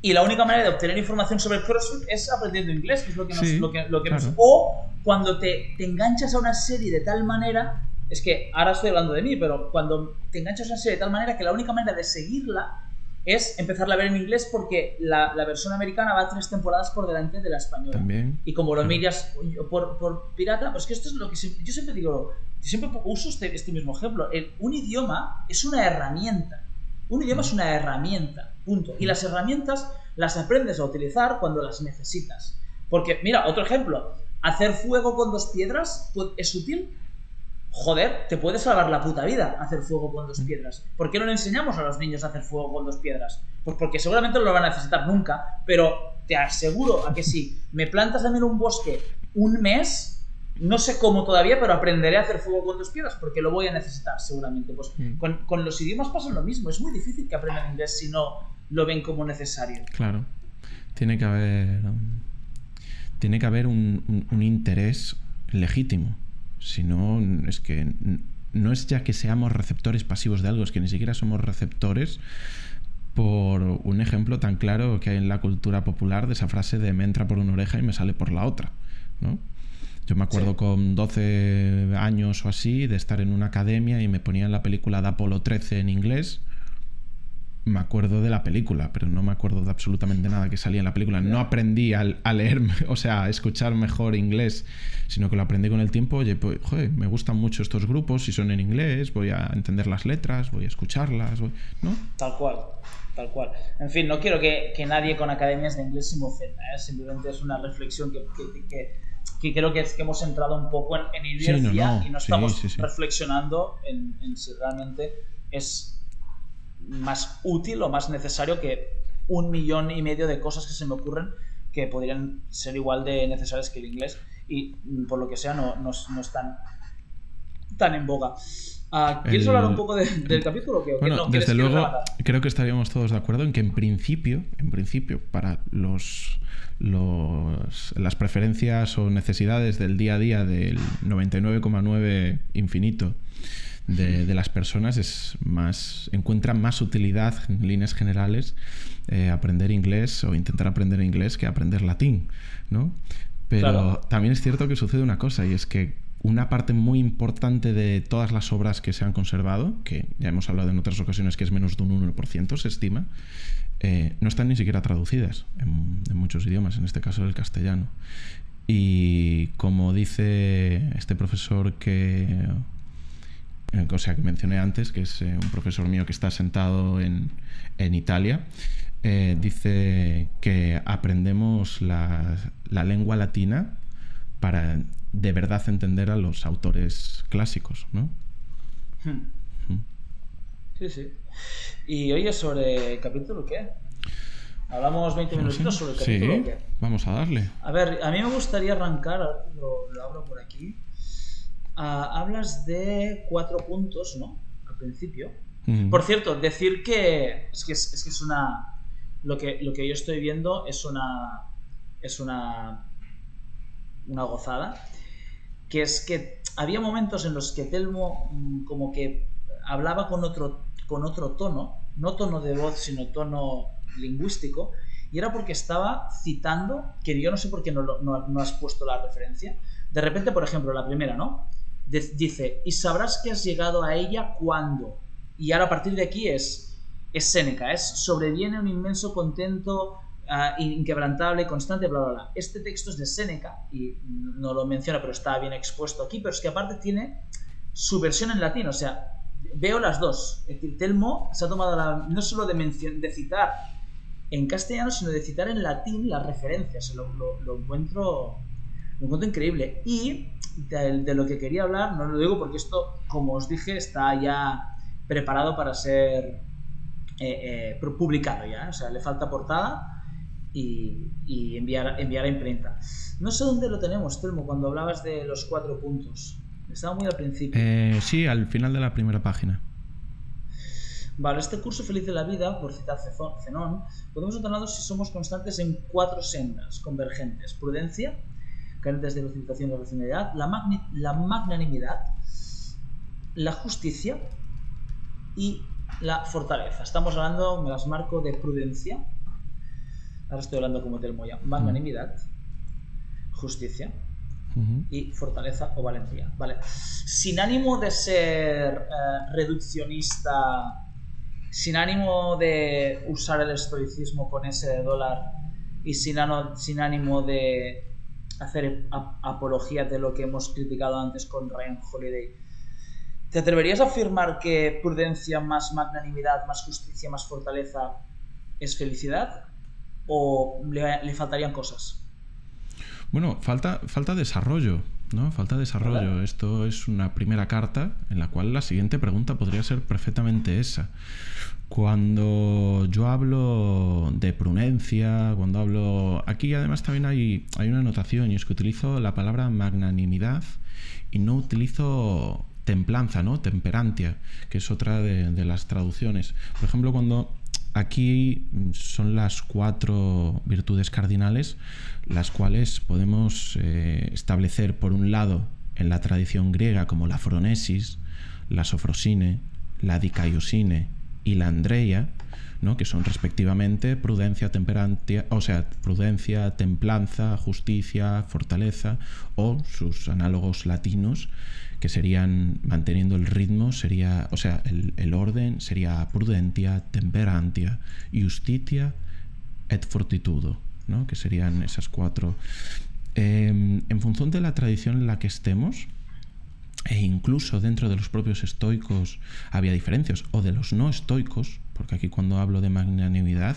y la única manera de obtener información sobre el CrossFit es aprendiendo inglés, que es lo que nos... lo que, lo que o cuando te, te enganchas a una serie de tal manera, es que ahora estoy hablando de mí, pero cuando te enganchas a una serie de tal manera que la única manera de seguirla es empezarla a ver en inglés porque la, la, versión americana va tres temporadas por delante de la española. También. Y como lo miras por, por, pirata, pues que esto es lo que yo siempre digo, siempre uso este, este mismo ejemplo. El, un idioma es una herramienta. Un idioma es una herramienta, punto. Y las herramientas las aprendes a utilizar cuando las necesitas. Porque, mira, otro ejemplo, hacer fuego con dos piedras pues, es útil joder, te puede salvar la puta vida hacer fuego con dos piedras. ¿Por qué no le enseñamos a los niños a hacer fuego con dos piedras? Pues porque seguramente no lo van a necesitar nunca, pero te aseguro a que si me plantas también un bosque un mes, no sé cómo todavía, pero aprenderé a hacer fuego con dos piedras porque lo voy a necesitar seguramente. Pues mm. con, los idiomas pasa lo mismo, es muy difícil que aprendan inglés si no lo ven como necesario. Claro, tiene que haber, um, tiene que haber un interés legítimo si no, es que no es ya que seamos receptores pasivos de algo, es que ni siquiera somos receptores por un ejemplo tan claro que hay en la cultura popular de esa frase de me entra por una oreja y me sale por la otra, ¿no? Yo me acuerdo con 12 años o así de estar en una academia y me ponían la película de Apolo 13 en inglés me acuerdo de la película, pero no me acuerdo de absolutamente nada que salía en la película. No aprendí a, leer, [LAUGHS] o sea, a escuchar mejor inglés, sino que lo aprendí con el tiempo. Oye, pues, joder, me gustan mucho estos grupos, si son en inglés, voy a entender las letras, voy a escucharlas, ¿no? Tal cual, tal cual. En fin, no quiero que, nadie con academias de inglés se me ofenda, ¿eh? simplemente es una reflexión que, que, creo que, es que hemos entrado un poco en, en inercia y no estamos reflexionando en, en si realmente es más útil o más necesario que un millón y medio de cosas que se me ocurren que podrían ser igual de necesarias que el inglés y mm, por lo que sea no, no, están tan en boga. Ah, ¿Quieres hablar un poco del [LAUGHS] capítulo? bueno, desde luego creo que estaríamos todos de acuerdo en que en principio, en principio, para los, los, las preferencias o necesidades del día a día del 99,9 infinito de, las personas es más encuentran más utilidad en líneas generales eh, aprender inglés o intentar aprender inglés que aprender latín, ¿no? Pero también es cierto que sucede una cosa y es que una parte muy importante de todas las obras que se han conservado, que ya hemos hablado en otras ocasiones que es menos de un 1%, se estima, eh, no están ni siquiera traducidas en, en, muchos idiomas, en este caso el castellano. Y como dice este profesor que o sea, que mencioné antes, que es eh, un profesor mío que está sentado en, Italia, eh, dice que aprendemos la, lengua latina para de verdad entender a los autores clásicos, ¿no? Hmm. Sí, sí. Y oye, sobre el capítulo, ¿qué? Hablamos 20 minutitos sobre el capítulo. Sí, vamos a darle. A ver, a mí me gustaría arrancar, lo, lo abro por aquí. Ah, hablas de cuatro puntos, ¿no? Al principio. Por cierto, decir que es que es, que es una. Lo que, lo que yo estoy viendo es una. Es una. Una gozada. Que es que había momentos en los que Telmo, mm, como que hablaba con otro, con otro tono, no tono de voz, sino tono lingüístico, y era porque estaba citando, que yo no sé por qué no, no, has puesto la referencia. De repente, por ejemplo, la primera, ¿no? Dice, y sabrás que has llegado a ella cuando. Y ahora a partir de aquí es, es Séneca, es sobreviene un inmenso contento uh, inquebrantable, constante, bla, bla, bla. Este texto es de Séneca, y no lo menciona, pero está bien expuesto aquí, pero es que aparte tiene su versión en latín, o sea, veo las dos. Telmo se ha tomado la, no solo de, de citar en castellano, sino de citar en latín las referencias. Lo, lo, encuentro, lo encuentro increíble. Y de, lo que quería hablar, no lo digo porque esto, como os dije, está ya preparado para ser eh, eh, publicado ya. O sea, le falta portada y, y, enviar, enviar a imprenta. No sé dónde lo tenemos, Telmo, cuando hablabas de los cuatro puntos. Estaba muy al principio. Eh, sí, al final de la primera página. Vale, este curso Feliz de la Vida, por citar Zenón, podemos ordenarnos si somos constantes en cuatro sendas convergentes. Prudencia, carentes de precipitación y racionalidad, la, la magnanimidad, la justicia y la fortaleza. Estamos hablando, me las marco, de prudencia. Ahora estoy hablando como del Moya. Magnanimidad, justicia, y fortaleza o valentía. Vale. Sin ánimo de ser eh, reduccionista, sin ánimo de usar el estoicismo con ese dólar y sin, sin ánimo de hacer apología de lo que hemos criticado antes con Ryan Holiday. ¿Te atreverías a afirmar que prudencia más magnanimidad, más justicia, más fortaleza es felicidad? ¿O le faltarían cosas? Bueno, falta, falta desarrollo, ¿no? Falta desarrollo. Esto es una primera carta en la cual la siguiente pregunta podría ser perfectamente esa. Cuando yo hablo de prudencia, cuando hablo... Aquí además también hay, hay una anotación y es que utilizo la palabra magnanimidad y no utilizo templanza, ¿no? Temperantia, que es otra de, las traducciones. Por ejemplo, cuando Aquí son las cuatro virtudes cardinales, las cuales podemos eh, establecer por un lado en la tradición griega como la fronesis, la sofrosine, la dicaiosine y la andreia, ¿no? que son respectivamente prudencia, temperancia, o sea, prudencia, templanza, justicia, fortaleza, o sus análogos latinos, que serían manteniendo el ritmo, sería, o sea, el, orden sería prudentia, temperantia, justitia et fortitudo, ¿no? que serían esas cuatro. Em, en función de la tradición en la que estemos, e incluso dentro de los propios estoicos había diferencias, o de los no estoicos, porque aquí cuando hablo de magnanimidad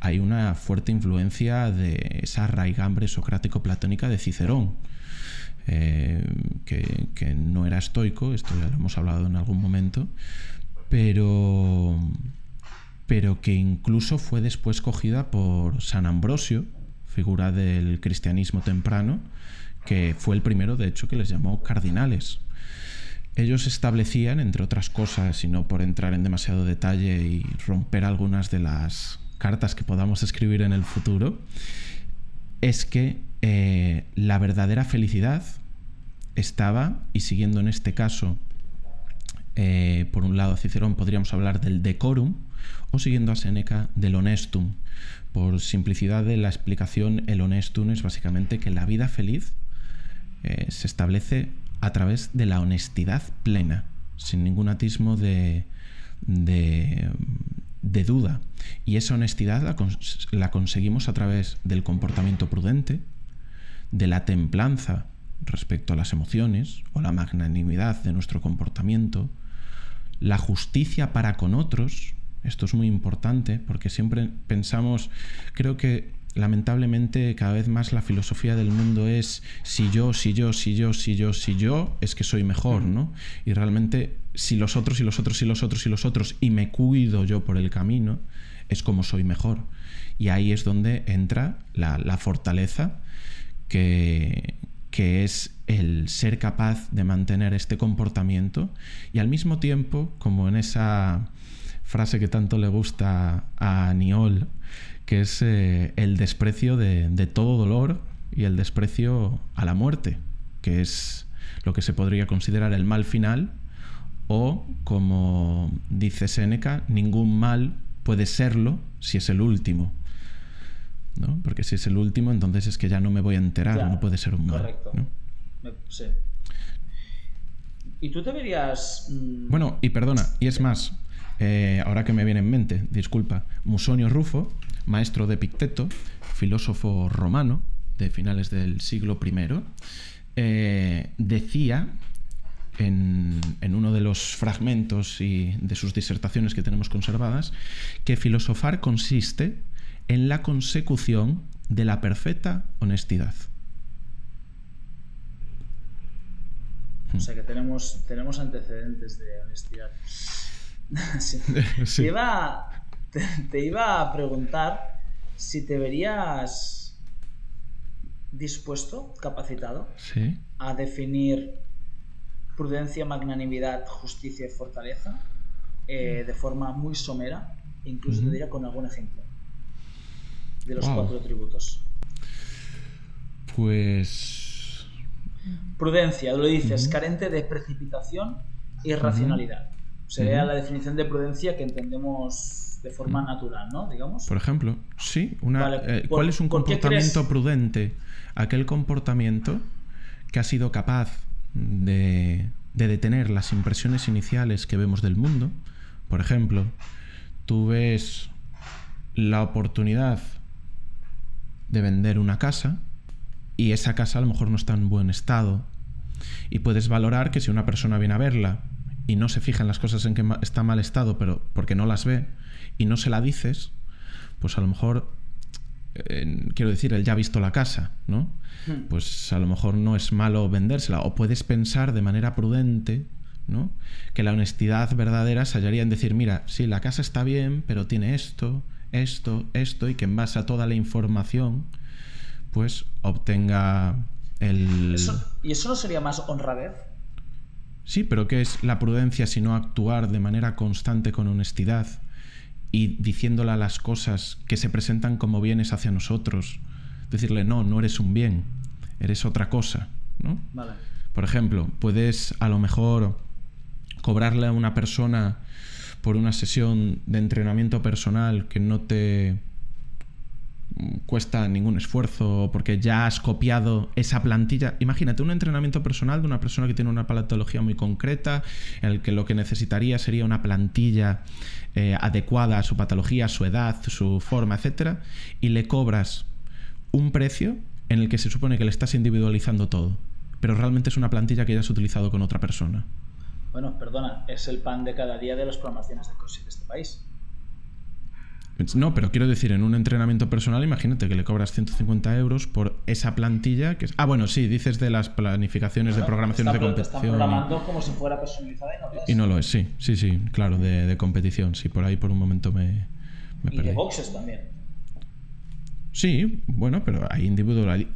hay una fuerte influencia de esa raigambre socrático-platónica de Cicerón eh, que, no era estoico, esto ya lo hemos hablado en algún momento, pero, pero que incluso fue después cogida por San Ambrosio, figura del cristianismo temprano, que fue el primero, de hecho, que les llamó cardinales. Ellos establecían, entre otras cosas, y no por entrar en demasiado detalle y romper algunas de las cartas que podamos escribir en el futuro, es que eh, la verdadera felicidad estaba, y siguiendo en este caso, eh, por un lado a Cicerón podríamos hablar del decorum, o siguiendo a Séneca del honestum. Por simplicidad de la explicación, el honestum es básicamente que la vida feliz eh, se establece a través de la honestidad plena, sin ningún atismo de, de, duda. Y esa honestidad la conseguimos a través del comportamiento prudente, de la templanza respecto a las emociones o la magnanimidad de nuestro comportamiento, la justicia para con otros, esto es muy importante porque siempre pensamos, creo que lamentablemente cada vez más la filosofía del mundo es si yo, si yo, si yo, si yo, si yo, es que soy mejor, ¿no? Y realmente si los otros y los otros y los otros y los otros y me cuido yo por el camino, es como soy mejor. Y ahí es donde entra la, fortaleza que, que es el ser capaz de mantener este comportamiento y al mismo tiempo, como en esa frase que tanto le gusta a Niol, que es eh, el desprecio de, todo dolor y el desprecio a la muerte, que es lo que se podría considerar el mal final, o, como dice Séneca, ningún mal puede serlo si es el último. ¿no? Porque si es el último, entonces es que ya no me voy a enterar, no puede ser un mal. Correcto. Sí. ¿Y tú deberías...? Mm, bueno, y perdona, y es más, eh, ahora que me viene en mente, disculpa, Musonio Rufo maestro de Picteto, filósofo romano de finales del siglo I, eh, decía en, uno de los fragmentos y de sus disertaciones que tenemos conservadas que filosofar consiste en la consecución de la perfecta honestidad. O sea que tenemos, tenemos antecedentes de honestidad. [LAUGHS] [LAUGHS] te, iba a preguntar si te verías dispuesto, capacitado, a definir prudencia, magnanimidad, justicia y fortaleza eh, de forma muy somera, incluso te diría con algún ejemplo de los cuatro tributos. Pues. Prudencia, lo dices, carente de precipitación y racionalidad. Sería la definición de prudencia que entendemos de forma natural, ¿no? Digamos. Por ejemplo, sí. Una, eh, ¿Cuál es un comportamiento prudente? Aquel comportamiento que ha sido capaz de, de detener las impresiones iniciales que vemos del mundo. Por ejemplo, tú ves la oportunidad de vender una casa y esa casa a lo mejor no está en buen estado y puedes valorar que si una persona viene a verla y no se fija en las cosas en que está mal estado, pero porque no las ve, y no se la dices, pues a lo mejor, quiero decir, él ya ha visto la casa, ¿no? Hmm. Pues a lo mejor no es malo vendérsela, o puedes pensar de manera prudente, ¿no? Que la honestidad verdadera se hallaría en decir, mira, sí, la casa está bien, pero tiene esto, esto, esto, y que en base a toda la información, pues obtenga el... ¿Y eso no sería más honradez? Sí, pero ¿qué es la prudencia si no actuar de manera constante con honestidad y diciéndole las cosas que se presentan como bienes hacia nosotros? Decirle, no, no eres un bien, eres otra cosa, ¿no? Por ejemplo, puedes a lo mejor cobrarle a una persona por una sesión de entrenamiento personal que no te cuesta ningún esfuerzo porque ya has copiado esa plantilla. Imagínate un entrenamiento personal de una persona que tiene una patología muy concreta, en el que lo que necesitaría sería una plantilla eh, adecuada a su patología, su edad, su forma, etc. Y le cobras un precio en el que se supone que le estás individualizando todo, pero realmente es una plantilla que ya has utilizado con otra persona. Bueno, perdona, es el pan de cada día de las programaciones de CrossFit de este país. No, pero quiero decir, en un entrenamiento personal, imagínate que le cobras 150 euros por esa plantilla que es... Ah, bueno, sí, dices de las planificaciones de programaciones de competición. Están programando como si fuera personalizada y no lo es. Y no lo es, sí, sí, sí, claro, de, competición. Sí, por ahí por un momento me, me y de boxes también. Sí, bueno, pero ahí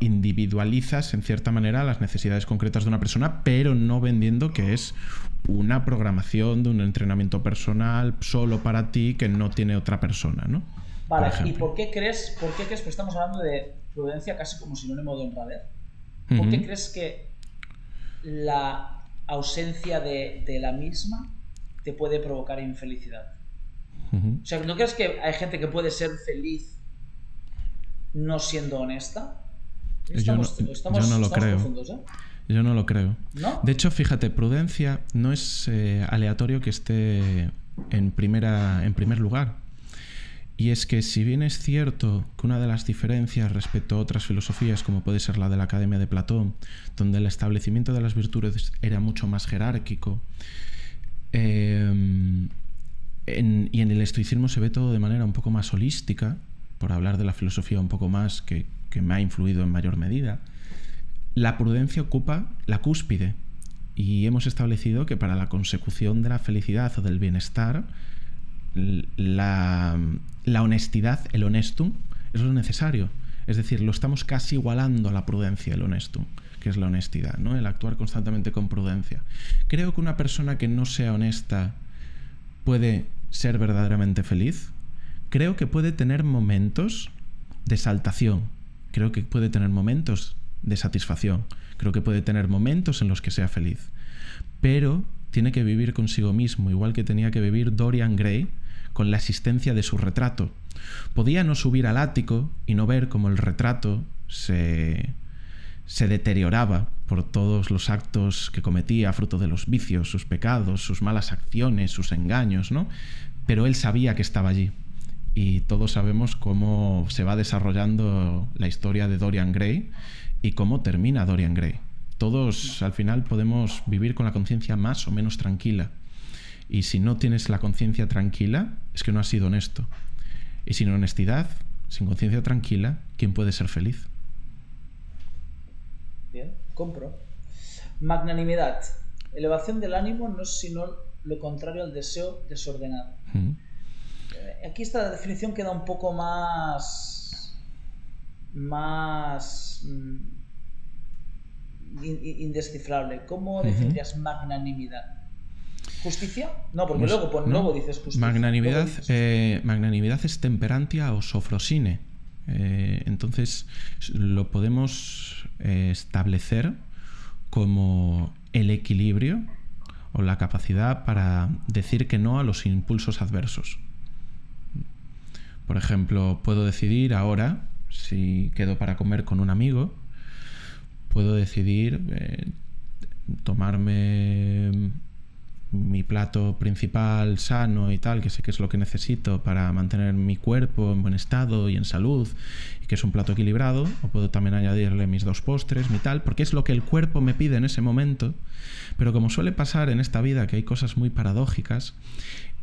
individualizas en cierta manera las necesidades concretas de una persona, pero no vendiendo que es una programación de un entrenamiento personal solo para ti que no tiene otra persona, ¿no? Vale, ¿y por qué crees, por qué crees, pues estamos hablando de prudencia casi como sinónimo de honradez? ¿Por qué crees que la ausencia de, la misma te puede provocar infelicidad? O sea, ¿no crees que hay gente que puede ser feliz no siendo honesta? Estamos, yo no, lo creo. ¿eh? Yo no lo creo. De hecho, fíjate, prudencia no es eh, aleatorio que esté en, primera, en primer lugar. Y es que si bien es cierto que una de las diferencias respecto a otras filosofías, como puede ser la de la Academia de Platón, donde el establecimiento de las virtudes era mucho más jerárquico, em, y en el estoicismo se ve todo de manera un poco más holística, por hablar de la filosofía un poco más que, que me ha influido en mayor medida, la prudencia ocupa la cúspide y hemos establecido que para la consecución de la felicidad o del bienestar, la, honestidad, el honestum, es lo necesario. Es decir, lo estamos casi igualando a la prudencia, el honestum, que es la honestidad, ¿no? El actuar constantemente con prudencia. Creo que una persona que no sea honesta puede ser verdaderamente feliz. Creo que puede tener momentos de saltación. Creo que puede tener momentos de satisfacción. Creo que puede tener momentos en los que sea feliz. Pero tiene que vivir consigo mismo, igual que tenía que vivir Dorian Gray con la existencia de su retrato. Podía no subir al ático y no ver cómo el retrato se, se deterioraba por todos los actos que cometía, fruto de los vicios, sus pecados, sus malas acciones, sus engaños, ¿no? Pero él sabía que estaba allí. Y todos sabemos cómo se va desarrollando la historia de Dorian Gray y cómo termina Dorian Gray. Todos al final podemos vivir con la conciencia más o menos tranquila. Y si no tienes la conciencia tranquila, es que no has sido honesto. Y sin honestidad, sin conciencia tranquila, ¿quién puede ser feliz? Bien, compro. Magnanimidad. Elevación del ánimo no es sino lo contrario al deseo desordenado. Eh, aquí esta definición queda un poco más. más. Indescifrable. ¿Cómo definirías magnanimidad? ¿Justicia? No, porque luego, luego, dices justicia. Magnanimidad, eh, magnanimidad es temperantia o sofrosine. Eh, entonces lo podemos eh, establecer como el equilibrio o la capacidad para decir que no a los impulsos adversos. Por ejemplo, puedo decidir ahora si quedo para comer con un amigo puedo decidir eh, tomarme mi plato principal sano y tal, que sé que es lo que necesito para mantener mi cuerpo en buen estado y en salud, y que es un plato equilibrado, o puedo también añadirle mis dos postres, mi tal, porque es lo que el cuerpo me pide en ese momento, pero como suele pasar en esta vida que hay cosas muy paradójicas,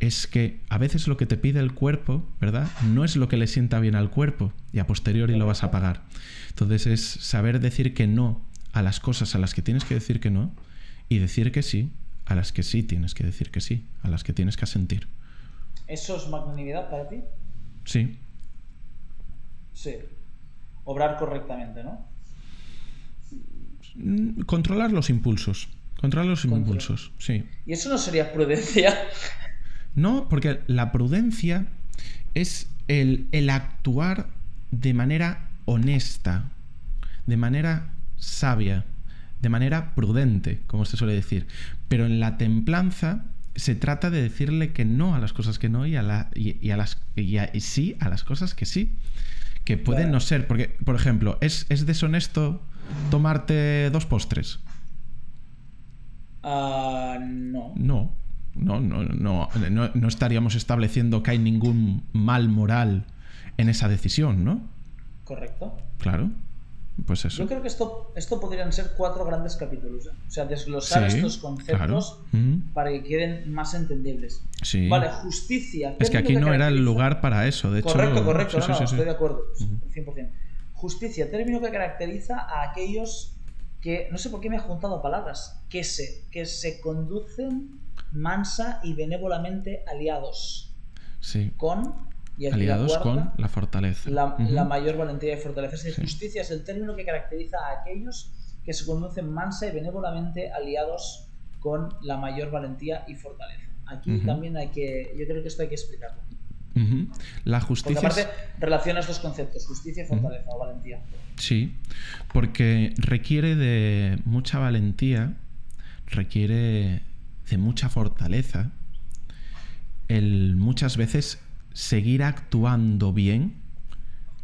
es que a veces lo que te pide el cuerpo, ¿verdad? No es lo que le sienta bien al cuerpo, y a posteriori lo vas a pagar. Entonces es saber decir que no a las cosas a las que tienes que decir que no, y decir que sí a las que sí tienes que decir que sí, a las que tienes que asentir. ¿Eso es magnanimidad para ti? Sí. Sí. Obrar correctamente, ¿no? Mm, controlar los impulsos. Controlar los impulsos, sí. ¿Y eso no sería prudencia? No, porque la prudencia es el, el actuar de manera honesta, de manera sabia, de manera prudente, como se suele decir. Pero en la templanza se trata de decirle que no a las cosas que no y a, la, y, a las y, sí a las cosas que sí. Que pueden no ser. Porque, por ejemplo, ¿es, deshonesto tomarte dos postres? Uh, no. No. No, no, no, no, no estaríamos estableciendo que hay ningún mal moral en esa decisión, ¿no? Correcto. Claro. Pues eso. Yo creo que esto, esto podrían ser cuatro grandes capítulos. ¿eh? O sea, desglosar estos conceptos para que queden más entendibles. Sí. Vale, justicia. Es que aquí no era el lugar para eso, de hecho. Correcto, correcto, no, estoy de acuerdo, 100%. Justicia, término que caracteriza a aquellos que, no sé por qué me ha juntado palabras, que se, que se conducen mansa y benévolamente aliados. Sí. Con aliados con la fortaleza. La, mayor valentía y fortaleza. Es justicia es el término que caracteriza a aquellos que se conocen mansa y benévolamente aliados con la mayor valentía y fortaleza. Aquí también hay que, yo creo que esto hay que explicarlo. La justicia. Porque aparte relaciona estos conceptos, justicia y fortaleza o valentía. Sí, porque requiere de mucha valentía, requiere de mucha fortaleza, el muchas veces seguir actuando bien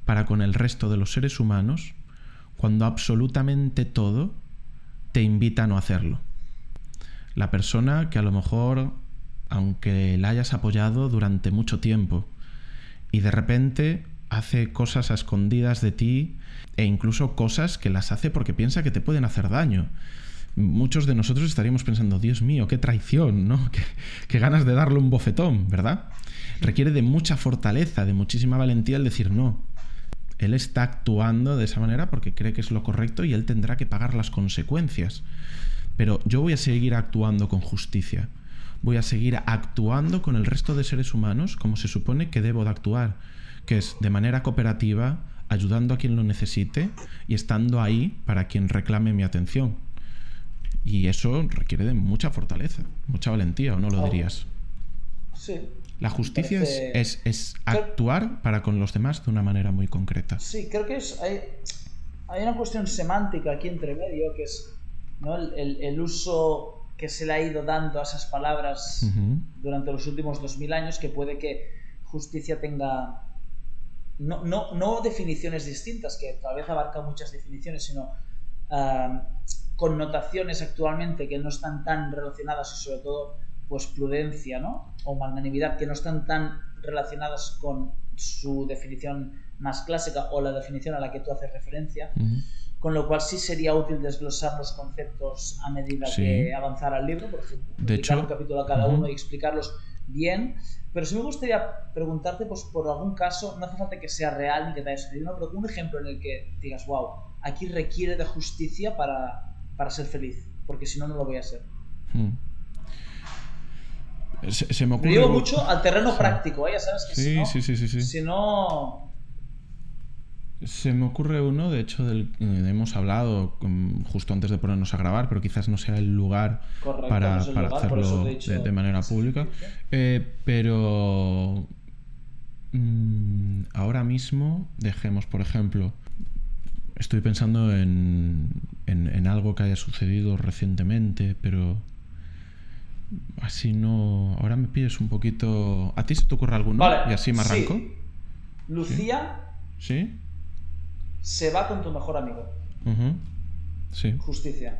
para con el resto de los seres humanos cuando absolutamente todo te invita a no hacerlo. La persona que a lo mejor, aunque la hayas apoyado durante mucho tiempo, y de repente hace cosas a escondidas de ti e incluso cosas que las hace porque piensa que te pueden hacer daño. Muchos de nosotros estaríamos pensando, Dios mío, qué traición, ¿no? [LAUGHS] Qué, ganas de darle un bofetón, ¿verdad? Requiere de mucha fortaleza, de muchísima valentía el decir no. Él está actuando de esa manera porque cree que es lo correcto y él tendrá que pagar las consecuencias. Pero yo voy a seguir actuando con justicia. Voy a seguir actuando con el resto de seres humanos como se supone que debo de actuar, que es de manera cooperativa, ayudando a quien lo necesite y estando ahí para quien reclame mi atención. Y eso requiere de mucha fortaleza, mucha valentía, ¿o no lo dirías? Sí. La justicia es, es, actuar para con los demás de una manera muy concreta. Sí, creo que es, hay, hay una cuestión semántica aquí entre medio, que es ¿no? el, el, uso que se le ha ido dando a esas palabras durante los últimos 2000 años, que puede que justicia tenga no, no, no definiciones distintas, que tal vez abarca muchas definiciones, sino connotaciones actualmente que no están tan relacionadas y sobre todo pues prudencia ¿no? o magnanimidad que no están tan relacionadas con su definición más clásica o la definición a la que tú haces referencia, con lo cual sí sería útil desglosar los conceptos a medida que avanzara el libro, por ejemplo, de hecho, un capítulo a cada uno y explicarlos bien, pero sí me gustaría preguntarte pues, por algún caso, no hace falta que sea real ni que te haya sucedido, pero un ejemplo en el que digas, wow, aquí requiere de justicia para, para ser feliz, porque si no, no lo voy a ser. Hmm. Se, me ocurre... Lo llevo mucho al terreno práctico, ¿eh? ya sabes que sí, si no, sí, sí, sí, sí. Si no... Se me ocurre uno, de hecho, del hemos hablado justo antes de ponernos a grabar, pero quizás no sea el lugar para, hacerlo de, manera pública. Eh, pero mm, ahora mismo, dejemos, por ejemplo, estoy pensando en, en, algo que haya sucedido recientemente, pero así no. Ahora me pides un poquito. ¿A ti se te ocurre alguno? y así me arranco. Lucía. ¿Sí? Se va con tu mejor amigo. Sí. Justicia.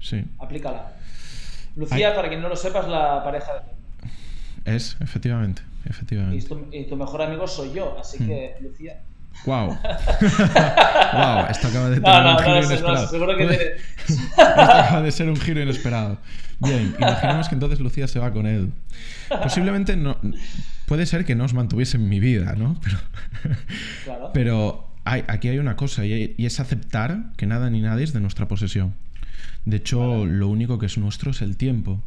Sí. Aplícala. Lucía, para quien no lo sepa, es la pareja de. Es, efectivamente. efectivamente. Y tu, mejor amigo soy yo, así hmm. que, Lucía. Wow. wow, [LAUGHS] esto acaba de tener un giro inesperado. seguro que esto acaba de ser un giro inesperado. Bien, imaginemos que entonces Lucía se va con Edu. Posiblemente no. Puede ser que no os mantuviese en mi vida, ¿no? Pero. Claro. Pero hay, aquí hay una cosa, y, es aceptar que nada ni nadie es de nuestra posesión. De hecho, lo único que es nuestro es el tiempo.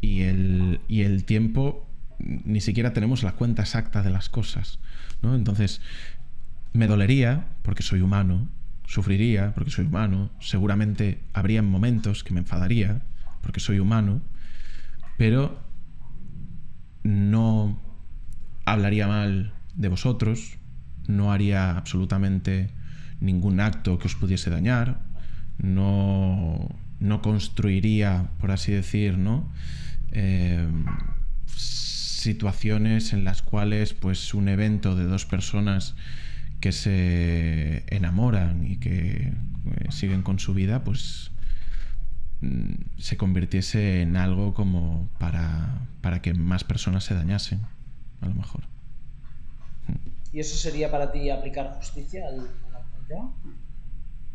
Y el, y el tiempo ni siquiera tenemos la cuenta exacta de las cosas. ¿no? Entonces, me dolería, porque soy humano, sufriría, porque soy humano, seguramente habría momentos que me enfadaría, porque soy humano, pero no hablaría mal de vosotros, no haría absolutamente ningún acto que os pudiese dañar, no, no construiría, por así decir, ¿no? Eh, situaciones en las cuales pues un evento de dos personas que se enamoran y que eh, siguen con su vida, pues mm, se convirtiese en algo como para, para que más personas se dañasen, a lo mejor. ¿Y eso sería para ti aplicar justicia al, al?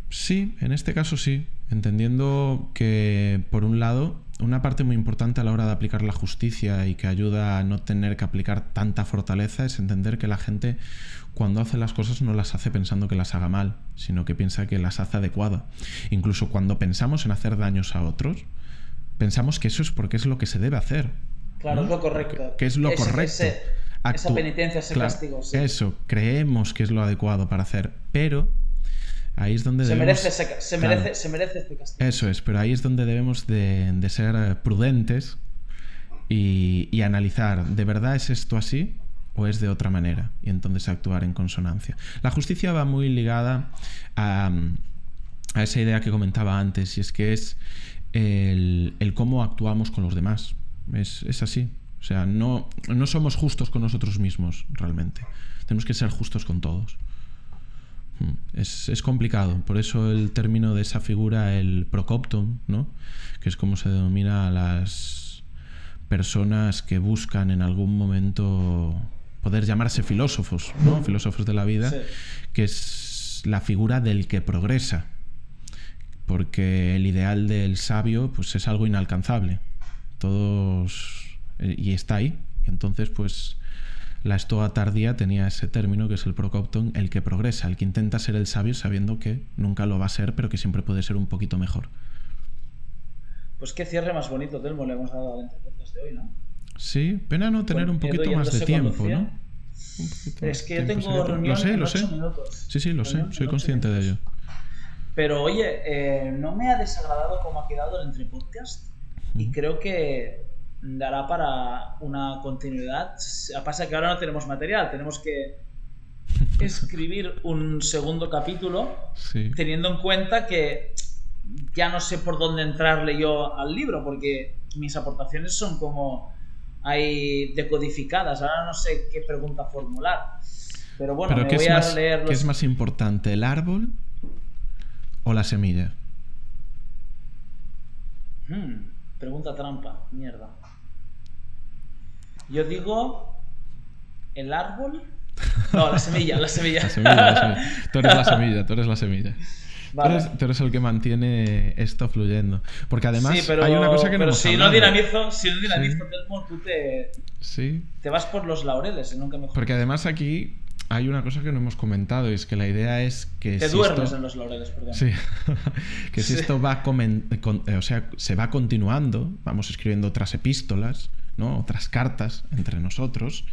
Sí, en este caso sí, entendiendo que, por un lado, una parte muy importante a la hora de aplicar la justicia y que ayuda a no tener que aplicar tanta fortaleza es entender que la gente cuando hace las cosas no las hace pensando que las haga mal, sino que piensa que las hace adecuada. Incluso cuando pensamos en hacer daños a otros, pensamos que eso es porque es lo que se debe hacer. Claro, es lo correcto. Que es lo correcto. esa penitencia, ese castigo. Eso, creemos que es lo adecuado para hacer, pero ahí es donde se debemos... Merece se, merece, se merece este castigo. Eso es, pero ahí es donde debemos de, de ser prudentes y, y analizar, ¿de verdad es esto así? o es de otra manera y entonces actuar en consonancia. La justicia va muy ligada a, a esa idea que comentaba antes y es que es el, el cómo actuamos con los demás. Es, es, así. O sea, no, no somos justos con nosotros mismos realmente. Tenemos que ser justos con todos. Hmm. Es, es, complicado, por eso el término de esa figura, el procopton, ¿no? que es como se denomina a las personas que buscan en algún momento poder llamarse filósofos, ¿no? filósofos de la vida, que es la figura del que progresa. porque el ideal del sabio pues es algo inalcanzable. Todos eh, y está ahí. Entonces pues la estoa tardía tenía ese término que es el procopton, el que progresa, el que intenta ser el sabio sabiendo que nunca lo va a ser, pero que siempre puede ser un poquito mejor. Pues qué cierre más bonito, Telmo, le hemos dado al podcast de hoy, ¿no? Sí, pena no tener un poquito más de tiempo, ¿no? Es que yo tengo reunión lo sé, en lo ocho sé. minutos. Sí, sí, lo sé, soy en consciente de ello. Pero oye, eh, no me ha desagradado cómo ha quedado el entre podcast y creo que dará para una continuidad. Pasa que ahora no tenemos material, tenemos que [LAUGHS] escribir un segundo capítulo Sí. teniendo en cuenta que ya no sé por dónde entrarle yo al libro porque mis aportaciones son como hay decodificadas. Ahora no sé qué pregunta formular. Pero bueno, Pero me ¿qué voy es, a más, leer qué es más importante, el árbol o la semilla? Hmm, pregunta trampa, mierda. Yo digo el árbol. [LAUGHS] No, la semilla, la semilla. La semilla, la semilla. Tú eres la semilla, tú eres la semilla. Vale. Tú, eres, tú eres el que mantiene esto fluyendo. Porque además sí, pero, hay una cosa que no pero hemos si no dinamizo, si no dinamizo Telmo, tú te, Sí, te vas por los laureles, nunca mejor. porque además aquí hay una cosa que no hemos comentado y es que la idea es que te si duermes esto- en los laureles, perdón. Sí, [LAUGHS] que si Sí. esto va comen- con- eh, o sea, se va continuando, vamos escribiendo otras epístolas, ¿no? otras cartas entre nosotros,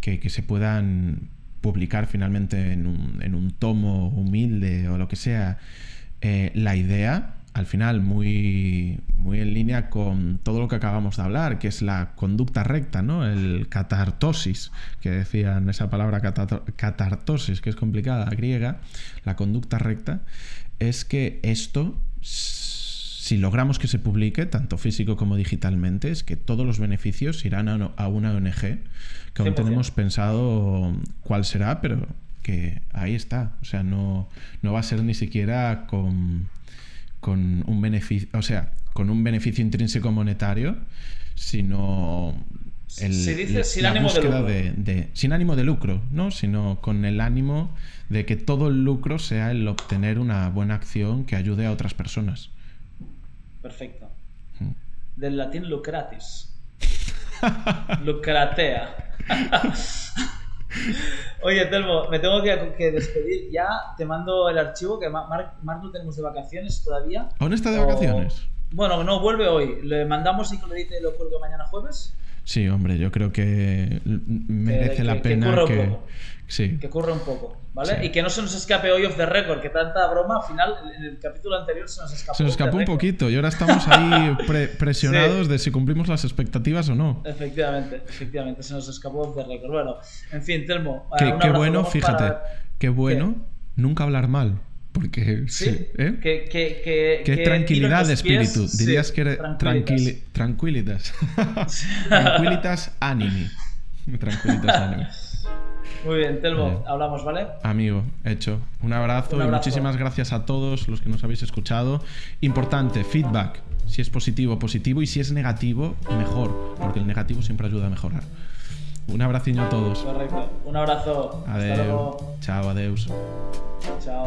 que, que se puedan publicar finalmente en un, en un tomo humilde o lo que sea. Eh, la idea, al final, muy, muy en línea con todo lo que acabamos de hablar, que es la conducta recta, ¿no? El catartosis, que decían esa palabra catartosis, que es complicada, griega, la conducta recta, es que esto, si logramos que se publique, tanto físico como digitalmente, es que todos los beneficios irán a, una ONG, que aún 100%. tenemos pensado cuál será, pero que ahí está. O sea, no, no va a ser ni siquiera con, con un beneficio, o sea, con un beneficio intrínseco monetario, sino el, Se dice sin la ánimo de lucro. de- de- sin ánimo de lucro, ¿no? Sino con el ánimo de que todo el lucro sea el obtener una buena acción que ayude a otras personas. Perfecto. Mm. Del latín lucratis. [LAUGHS] Lucratea. [LAUGHS] Oye, Telmo, me tengo que, que despedir ya. Te mando el archivo que Ma- Marc, Marc lo tenemos de vacaciones todavía. ¿Aún está de O- vacaciones? Bueno, no, vuelve hoy. Le mandamos y que lo edite lo cuelgue mañana jueves. Sí, hombre, yo creo que merece que- la que pena que... Sí. Que corre un poco, ¿vale? Sí. Y que no se nos escape hoy off the record, que tanta broma, al final, en el capítulo anterior se nos escapó. Se nos escapó un poquito y ahora estamos ahí [LAUGHS] pre- presionados de si cumplimos las expectativas o no. Efectivamente, efectivamente, se nos escapó off the record. Bueno, en fin, Telmo. eh, Qué, qué bueno, fíjate, para- qué bueno nunca hablar mal. Porque Sí, sí, ¿eh? que, tranquilidad de pies, espíritu. sí, Dirías que eres tranquilitas. tranquili- tranquilitas. [LAUGHS] tranquilitas animi. Tranquilitas animi. Muy bien, Telmo, hablamos, ¿vale? Amigo, hecho. Un abrazo, Un y muchísimas gracias a todos los que nos habéis escuchado. Importante, feedback. Si es positivo, positivo. Y si es negativo, mejor. Porque el negativo siempre ayuda a mejorar. Un abraciño a todos. Correcto. Un abrazo. Adeu. Hasta luego. Chao, adeus. Chao.